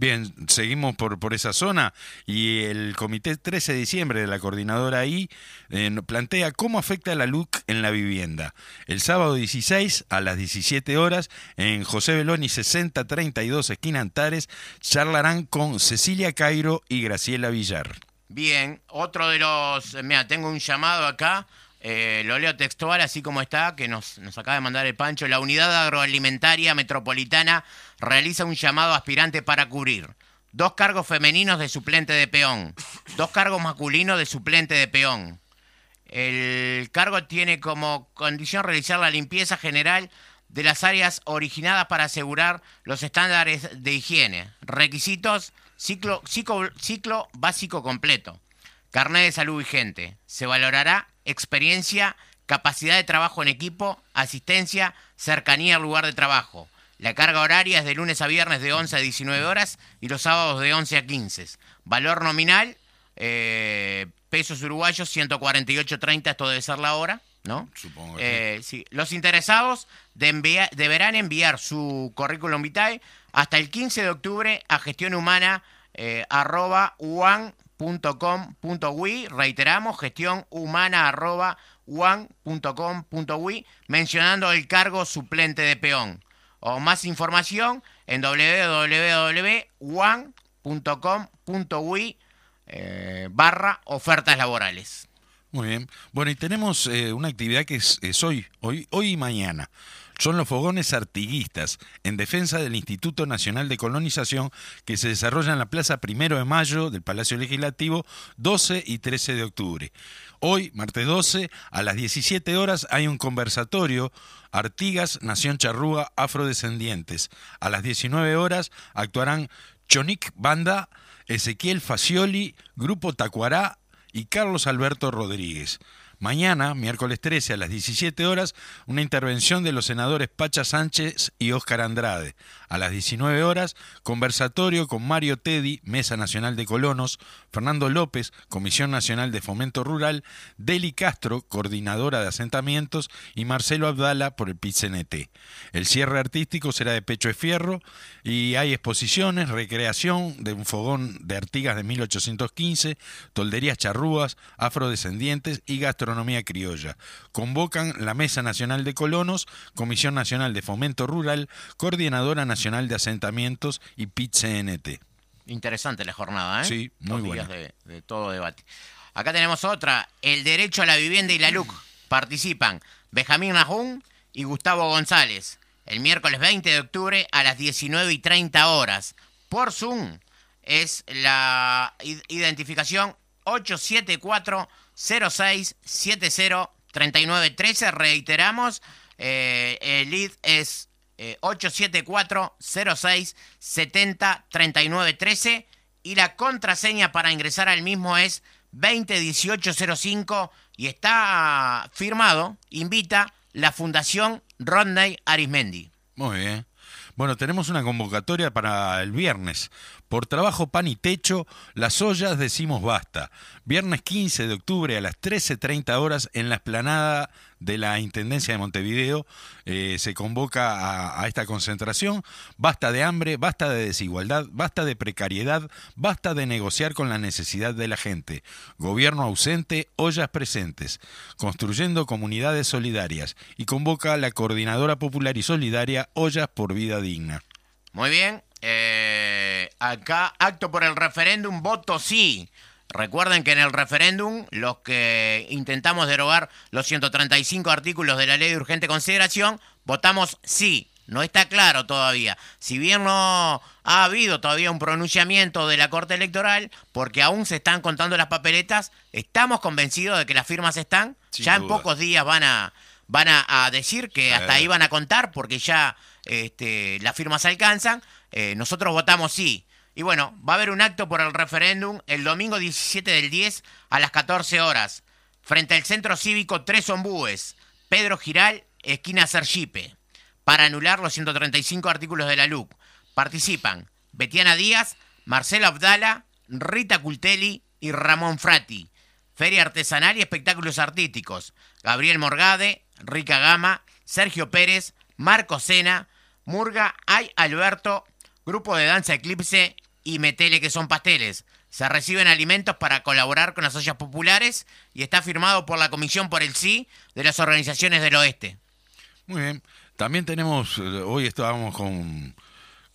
Bien, seguimos por, por esa zona y el comité 13 de diciembre de la coordinadora ahí eh, plantea cómo afecta la LUC en la vivienda. El sábado 16 a las 17 horas en José Beloni 6032 esquina Antares charlarán con Cecilia Cairo y Graciela Villar. Bien, otro de los... Mira, tengo un llamado acá, eh, lo leo textual así como está, que nos, nos acaba de mandar el Pancho. La Unidad Agroalimentaria Metropolitana realiza un llamado aspirante para cubrir dos cargos femeninos de suplente de peón, dos cargos masculinos de suplente de peón. El cargo tiene como condición realizar la limpieza general de las áreas originadas para asegurar los estándares de higiene. Requisitos, ciclo, ciclo, ciclo básico completo. Carnet de salud vigente. Se valorará experiencia, capacidad de trabajo en equipo, asistencia, cercanía al lugar de trabajo. La carga horaria es de lunes a viernes de 11 a 19 horas y los sábados de 11 a 15. Valor nominal, eh, pesos uruguayos, 148.30, esto debe ser la hora, ¿no? Supongo que Eh, sí. Los interesados de envia- deberán enviar su currículum vitae hasta el 15 de octubre a gestionhumana eh, arroba Reiteramos, gestión humana arroba uan.com.ui, mencionando el cargo suplente de peón. O más información en www.uan.com.ui eh, barra ofertas laborales. Muy bien. Bueno, y tenemos eh, una actividad que es, es hoy, hoy, hoy y mañana. Son los fogones artiguistas en defensa del Instituto Nacional de Colonización que se desarrolla en la Plaza Primero de Mayo del Palacio Legislativo 12 y 13 de octubre. Hoy, martes 12, a las 17 horas hay un conversatorio Artigas, Nación Charrúa, Afrodescendientes. A las 19 horas actuarán Chonic Banda, Ezequiel Facioli, Grupo Tacuará y Carlos Alberto Rodríguez. Mañana, miércoles 13 a las 17 horas, una intervención de los senadores Pacha Sánchez y Óscar Andrade. A las 19 horas, conversatorio con Mario Teddy, Mesa Nacional de Colonos, Fernando López, Comisión Nacional de Fomento Rural, Deli Castro, coordinadora de asentamientos, y Marcelo Abdala por el PITCNT. El cierre artístico será de Pecho de Fierro y hay exposiciones, recreación de un fogón de Artigas de 1815, tolderías charrúas, afrodescendientes y gastronomía criolla. Convocan la Mesa Nacional de Colonos, Comisión Nacional de Fomento Rural, Coordinadora Nacional de Asentamientos y PIT-CNT. Interesante la jornada, ¿eh? Sí, muy buena. de, de todo debate. Acá tenemos otra, el derecho a la vivienda y la LUC. Participan Benjamín Najún y Gustavo González. El miércoles 20 de octubre a las 19 y 30 horas. Por Zoom es la id- identificación 874-0670-3913. Reiteramos, eh, el lead es eh, 874-0670-3913 y la contraseña para ingresar al mismo es 201805 y está firmado, invita la Fundación Rodney Arismendi. Muy bien. Bueno, tenemos una convocatoria para el viernes. Por trabajo, pan y techo, las ollas decimos basta. Viernes 15 de octubre a las 13.30 horas en la esplanada de la Intendencia de Montevideo eh, se convoca a, esta concentración. Basta de hambre, basta de desigualdad, basta de precariedad, basta de negociar con la necesidad de la gente. Gobierno ausente, ollas presentes. Construyendo comunidades solidarias. Y convoca a la Coordinadora Popular y Solidaria Ollas por Vida Digna. Muy bien. eh, acá, acto por el referéndum, voto sí. Recuerden que en el referéndum, los que intentamos derogar los 135 artículos de la ley de urgente consideración, votamos sí. No está claro todavía. Si bien no ha habido todavía un pronunciamiento de la Corte Electoral, porque aún se están contando las papeletas, estamos convencidos de que las firmas están. Sin ya en pocos días van a, van a, a decir que hasta ahí van a contar, porque ya este, las firmas alcanzan. Eh, nosotros votamos sí. Y bueno, va a haber un acto por el referéndum el domingo 17 del 10 a las 14 horas, frente al Centro Cívico Tres Ombúes, Pedro Giral, esquina Sergipe, para anular los 135 artículos de la LUC. Participan Betiana Díaz, Marcelo Abdala, Rita Cultelli y Ramón Frati. Feria artesanal y espectáculos artísticos. Gabriel Morgade, Rica Gama, Sergio Pérez, Marco Sena, Murga Ay Alberto, Grupo de Danza Eclipse y metele que son pasteles. Se reciben alimentos para colaborar con las ollas populares y está firmado por la Comisión por el Sí de las organizaciones del Oeste. Muy bien. También tenemos, eh, hoy estábamos con,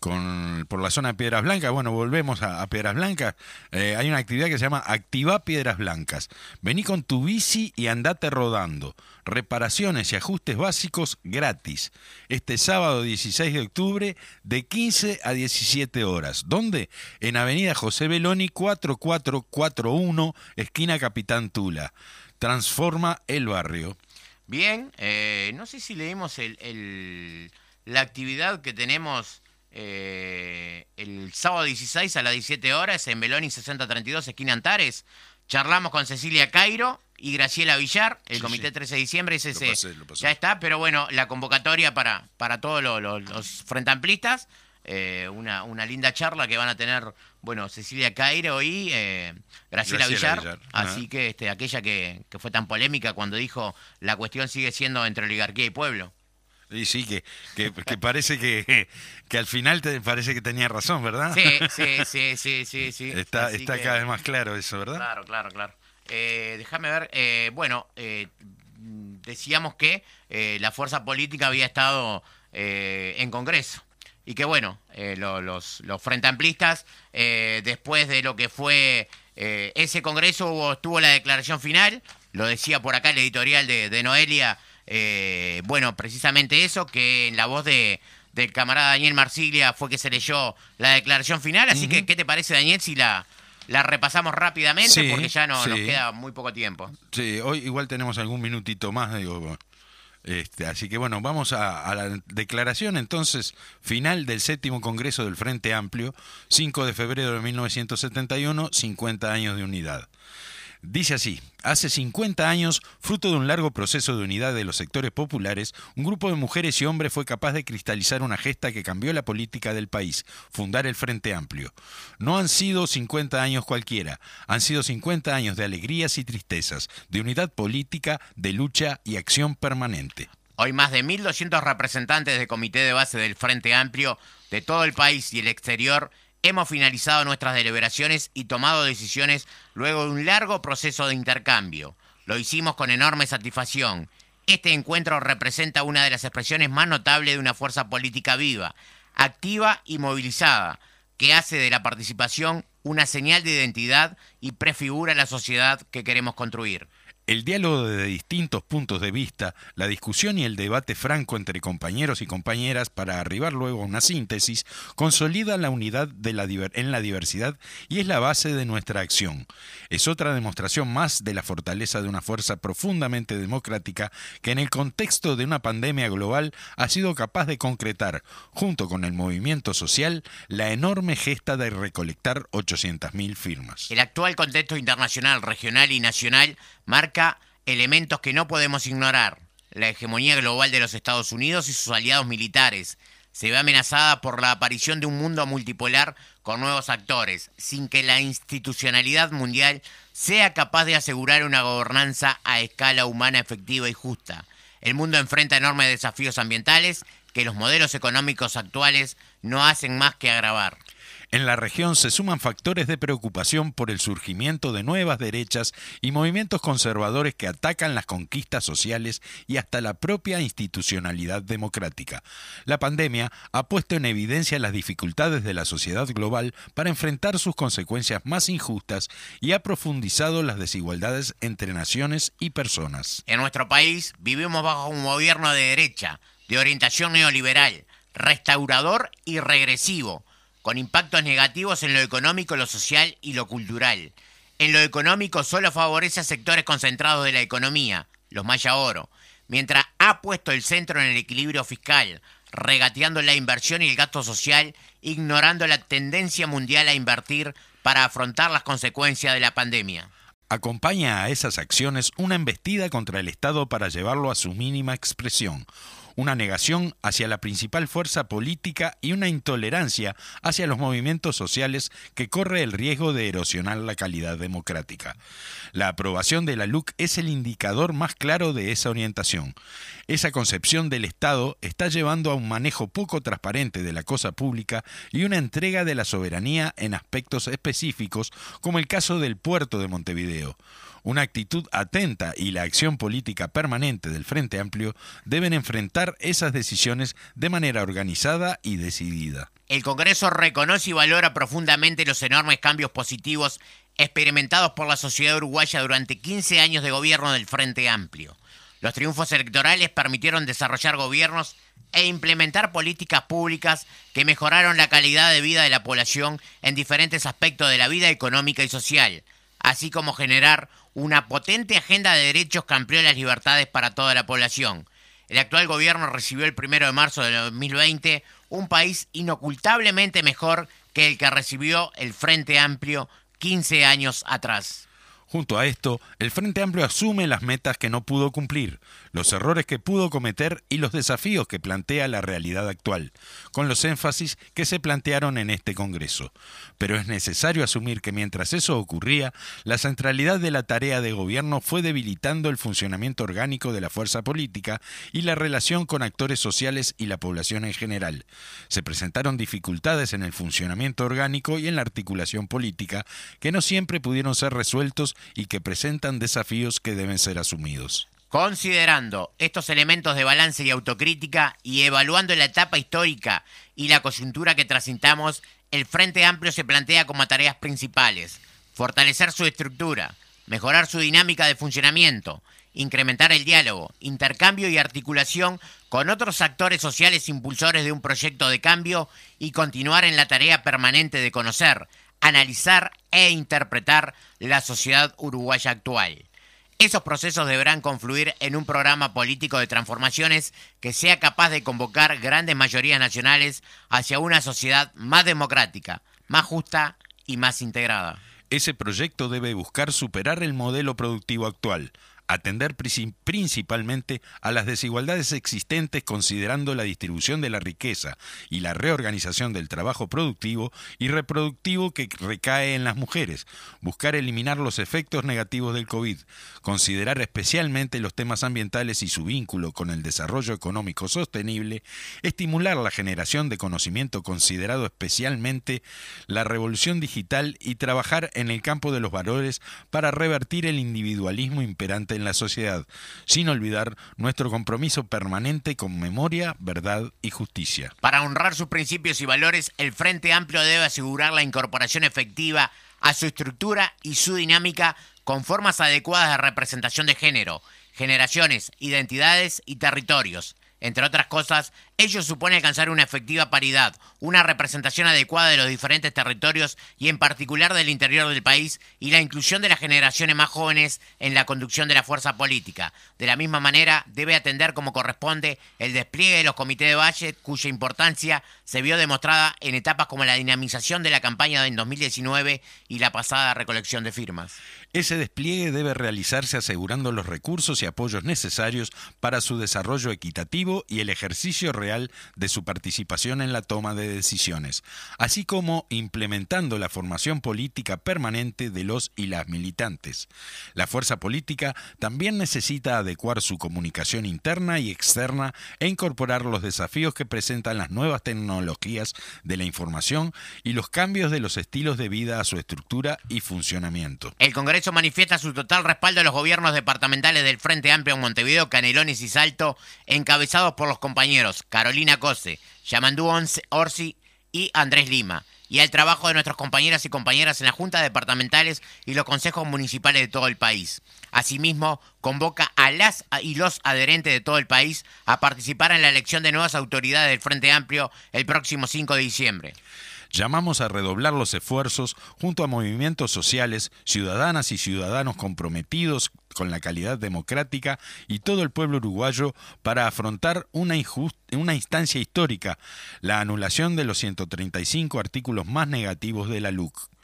con por la zona de Piedras Blancas, bueno, volvemos a, Piedras Blancas, Eh, hay una actividad que se llama Activa Piedras Blancas. Vení con tu bici y andate rodando. Reparaciones y ajustes básicos gratis. Este sábado 16 de octubre de 15 a 17 horas. ¿Dónde? En Avenida José Beloni 4441, esquina Capitán Tula. Transforma el barrio. Bien, eh, no sé si leímos la actividad que tenemos eh, el sábado 16 a las 17 horas en Beloni 6032, esquina Antares. Charlamos con Cecilia Cairo y Graciela Villar, el Sí, comité sí. 13 de diciembre, ese Lo se- pasé, lo pasé. ya está, pero bueno, la convocatoria para, para todos lo- lo- los frentamplistas, eh, una, una linda charla que van a tener, bueno, Cecilia Cairo y eh, Graciela, Graciela Villar, Villar, así que este, aquella que, que fue tan polémica cuando dijo la cuestión sigue siendo entre oligarquía y pueblo. Y sí, que, que, que parece que, (laughs) que al final te parece que tenía razón, ¿verdad? Sí, sí, sí, sí, sí, (laughs) sí. Está, Así está cada vez más claro eso, ¿verdad? Claro, claro, claro. Eh, déjame ver, eh, bueno, eh, decíamos que eh, la fuerza política había estado eh, en Congreso y que bueno, eh, lo- los, los frente amplistas, eh, después de lo que fue eh, ese Congreso, hubo, estuvo la declaración final, lo decía por acá el editorial de, de Noelia, eh, bueno, precisamente eso, que en la voz de del camarada Daniel Marsiglia fue que se leyó la declaración final, así que ¿qué te parece Daniel si la, la repasamos rápidamente? Sí, porque ya no nos queda muy poco tiempo. Sí, hoy igual tenemos algún minutito más, digo. Este, así que bueno, vamos a, a la declaración entonces final del séptimo Congreso del Frente Amplio, 5 de febrero de 1971, 50 años de unidad. Dice así, hace 50 años, fruto de un largo proceso de unidad de los sectores populares, un grupo de mujeres y hombres fue capaz de cristalizar una gesta que cambió la política del país, fundar el Frente Amplio. No han sido 50 años cualquiera, han sido 50 años de alegrías y tristezas, de unidad política, de lucha y acción permanente. Hoy más de 1.200 representantes del Comité de Base del Frente Amplio de todo el país y el exterior hemos finalizado nuestras deliberaciones y tomado decisiones luego de un largo proceso de intercambio. Lo hicimos con enorme satisfacción. Este encuentro representa una de las expresiones más notables de una fuerza política viva, activa y movilizada, que hace de la participación una señal de identidad y prefigura la sociedad que queremos construir. El diálogo de distintos puntos de vista, la discusión y el debate franco entre compañeros y compañeras para arribar luego a una síntesis, consolida la unidad en la diversidad y es la base de nuestra acción. Es otra demostración más de la fortaleza de una fuerza profundamente democrática que en el contexto de una pandemia global ha sido capaz de concretar, junto con el movimiento social, la enorme gesta de recolectar 800.000 firmas. El actual contexto internacional, regional y nacional marca elementos que no podemos ignorar. La hegemonía global de los Estados Unidos y sus aliados militares se ve amenazada por la aparición de un mundo multipolar con nuevos actores, sin que la institucionalidad mundial sea capaz de asegurar una gobernanza a escala humana efectiva y justa. El mundo enfrenta enormes desafíos ambientales que los modelos económicos actuales no hacen más que agravar. En la región se suman factores de preocupación por el surgimiento de nuevas derechas y movimientos conservadores que atacan las conquistas sociales y hasta la propia institucionalidad democrática. La pandemia ha puesto en evidencia las dificultades de la sociedad global para enfrentar sus consecuencias más injustas y ha profundizado las desigualdades entre naciones y personas. En nuestro país vivimos bajo un gobierno de derecha, de orientación neoliberal, restaurador y regresivo, con impactos negativos en lo económico, lo social y lo cultural. En lo económico solo favorece a sectores concentrados de la economía, los maya oro, mientras ha puesto el centro en el equilibrio fiscal, regateando la inversión y el gasto social, ignorando la tendencia mundial a invertir para afrontar las consecuencias de la pandemia. Acompaña a esas acciones una embestida contra el Estado para llevarlo a su mínima expresión, una negación hacia la principal fuerza política y una intolerancia hacia los movimientos sociales que corre el riesgo de erosionar la calidad democrática. La aprobación de la LUC es el indicador más claro de esa orientación. Esa concepción del Estado está llevando a un manejo poco transparente de la cosa pública y una entrega de la soberanía en aspectos específicos, como el caso del puerto de Montevideo. Una actitud atenta y la acción política permanente del Frente Amplio deben enfrentar esas decisiones de manera organizada y decidida. El Congreso reconoce y valora profundamente los enormes cambios positivos experimentados por la sociedad uruguaya durante 15 años de gobierno del Frente Amplio. Los triunfos electorales permitieron desarrollar gobiernos e implementar políticas públicas que mejoraron la calidad de vida de la población en diferentes aspectos de la vida económica y social, así como generar una potente agenda de derechos que amplió las libertades para toda la población. El actual gobierno recibió el primero de marzo de 2020 un país inocultablemente mejor que el que recibió el Frente Amplio 15 años atrás. Junto a esto, el Frente Amplio asume las metas que no pudo cumplir, los errores que pudo cometer y los desafíos que plantea la realidad actual, con los énfasis que se plantearon en este Congreso. Pero es necesario asumir que mientras eso ocurría, la centralidad de la tarea de gobierno fue debilitando el funcionamiento orgánico de la fuerza política y la relación con actores sociales y la población en general. Se presentaron dificultades en el funcionamiento orgánico y en la articulación política que no siempre pudieron ser resueltos y que presentan desafíos que deben ser asumidos. Considerando estos elementos de balance y autocrítica y evaluando la etapa histórica y la coyuntura que transitamos, el Frente Amplio se plantea como tareas principales fortalecer su estructura, mejorar su dinámica de funcionamiento, incrementar el diálogo, intercambio y articulación con otros actores sociales impulsores de un proyecto de cambio y continuar en la tarea permanente de conocer, analizar e interpretar la sociedad uruguaya actual. Esos procesos deberán confluir en un programa político de transformaciones que sea capaz de convocar grandes mayorías nacionales hacia una sociedad más democrática, más justa y más integrada. Ese proyecto debe buscar superar el modelo productivo actual, atender principalmente a las desigualdades existentes considerando la distribución de la riqueza y la reorganización del trabajo productivo y reproductivo que recae en las mujeres, buscar eliminar los efectos negativos del COVID, considerar especialmente los temas ambientales y su vínculo con el desarrollo económico sostenible, estimular la generación de conocimiento considerado especialmente la revolución digital y trabajar en el campo de los valores para revertir el individualismo imperante en la sociedad, sin olvidar nuestro compromiso permanente con memoria, verdad y justicia. Para honrar sus principios y valores, el Frente Amplio debe asegurar la incorporación efectiva a su estructura y su dinámica con formas adecuadas de representación de género, generaciones, identidades y territorios entre otras cosas, ello supone alcanzar una efectiva paridad, una representación adecuada de los diferentes territorios y en particular del interior del país y la inclusión de las generaciones más jóvenes en la conducción de la fuerza política. De la misma manera, debe atender como corresponde el despliegue de los comités de valle, cuya importancia se vio demostrada en etapas como la dinamización de la campaña en 2019 y la pasada recolección de firmas. Ese despliegue debe realizarse asegurando los recursos y apoyos necesarios para su desarrollo equitativo y el ejercicio real de su participación en la toma de decisiones, así como implementando la formación política permanente de los y las militantes. La fuerza política también necesita adecuar su comunicación interna y externa e incorporar los desafíos que presentan las nuevas tecnologías de la información y los cambios de los estilos de vida a su estructura y funcionamiento. El Congreso manifiesta su total respaldo a los gobiernos departamentales del Frente Amplio en Montevideo, Canelones y Salto, encabezados por los compañeros Carolina Cose, Yamandú Orsi y Andrés Lima, y al trabajo de nuestros compañeras y compañeras en las juntas departamentales y los consejos municipales de todo el país. Asimismo, convoca a las y los adherentes de todo el país a participar en la elección de nuevas autoridades del Frente Amplio el próximo 5 de diciembre. Llamamos a redoblar los esfuerzos junto a movimientos sociales, ciudadanas y ciudadanos comprometidos con la calidad democrática y todo el pueblo uruguayo para afrontar una, una instancia histórica, la anulación de los 135 artículos más negativos de la LUC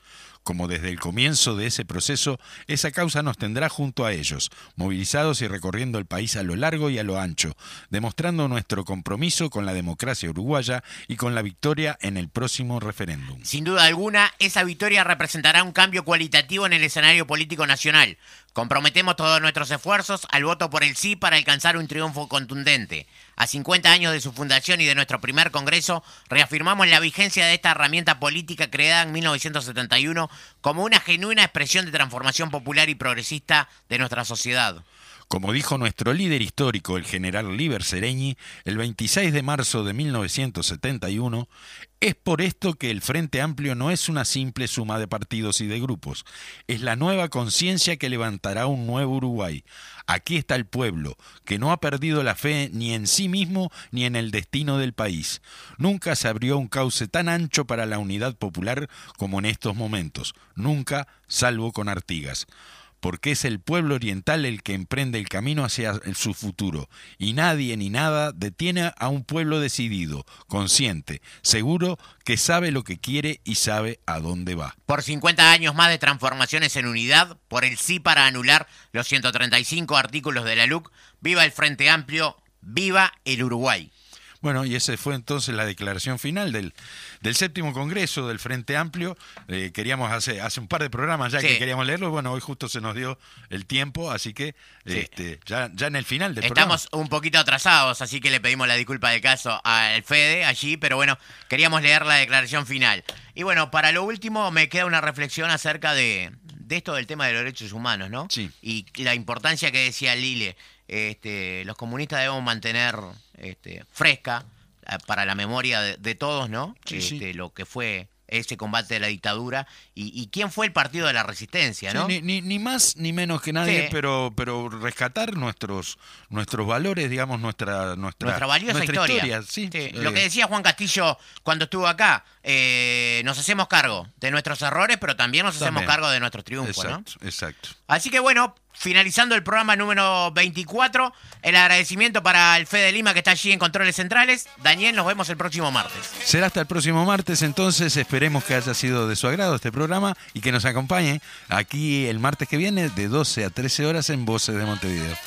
como desde el comienzo de ese proceso, esa causa nos tendrá junto a ellos, movilizados y recorriendo el país a lo largo y a lo ancho, demostrando nuestro compromiso con la democracia uruguaya y con la victoria en el próximo referéndum. Sin duda alguna, esa victoria representará un cambio cualitativo en el escenario político nacional. Comprometemos todos nuestros esfuerzos al voto por el sí para alcanzar un triunfo contundente. A 50 años de su fundación y de nuestro primer Congreso, reafirmamos la vigencia de esta herramienta política creada en 1971 como una genuina expresión de transformación popular y progresista de nuestra sociedad. Como dijo nuestro líder histórico, el general Liber Sereñi, el 26 de marzo de 1971, es por esto que el Frente Amplio no es una simple suma de partidos y de grupos, es la nueva conciencia que levantará un nuevo Uruguay. Aquí está el pueblo, que no ha perdido la fe ni en sí mismo ni en el destino del país. Nunca se abrió un cauce tan ancho para la unidad popular como en estos momentos, nunca, salvo con Artigas porque es el pueblo oriental el que emprende el camino hacia su futuro, y nadie ni nada detiene a un pueblo decidido, consciente, seguro que sabe lo que quiere y sabe a dónde va. Por 50 años más de transformaciones en unidad, por el sí para anular los 135 artículos de la LUC, viva el Frente Amplio, viva el Uruguay. Bueno, y esa fue entonces la declaración final del, del séptimo Congreso del Frente Amplio. Eh, queríamos hace, hace un par de programas ya que queríamos leerlo. Bueno, hoy justo se nos dio el tiempo, así que este, ya, ya en el final del Estamos un poquito atrasados, así que le pedimos la disculpa de caso al Fede allí, pero bueno, queríamos leer la declaración final. Y bueno, para lo último me queda una reflexión acerca de, de esto del tema de los derechos humanos, ¿no? Sí. Y la importancia que decía Lile este, los comunistas debemos mantener este, fresca eh, para la memoria de, todos, ¿no? este, Lo que fue ese combate de la dictadura y, quién fue el partido de la resistencia, ¿no? ni, ni, más ni menos que nadie, pero pero rescatar nuestros nuestros valores, digamos nuestra nuestra, nuestra valiosa historia. sí, Lo que decía Juan Castillo cuando estuvo acá, eh, nos hacemos cargo de nuestros errores, pero también nos hacemos cargo de nuestros triunfos, exacto, Exacto. Así que bueno, finalizando el programa número 24. El agradecimiento para el Fede Lima que está allí en Controles Centrales. Daniel, nos vemos el próximo martes. Será hasta el próximo martes, entonces esperemos que haya sido de su agrado este programa y que nos acompañe aquí el martes que viene de 12 a 13 horas en Voces de Montevideo.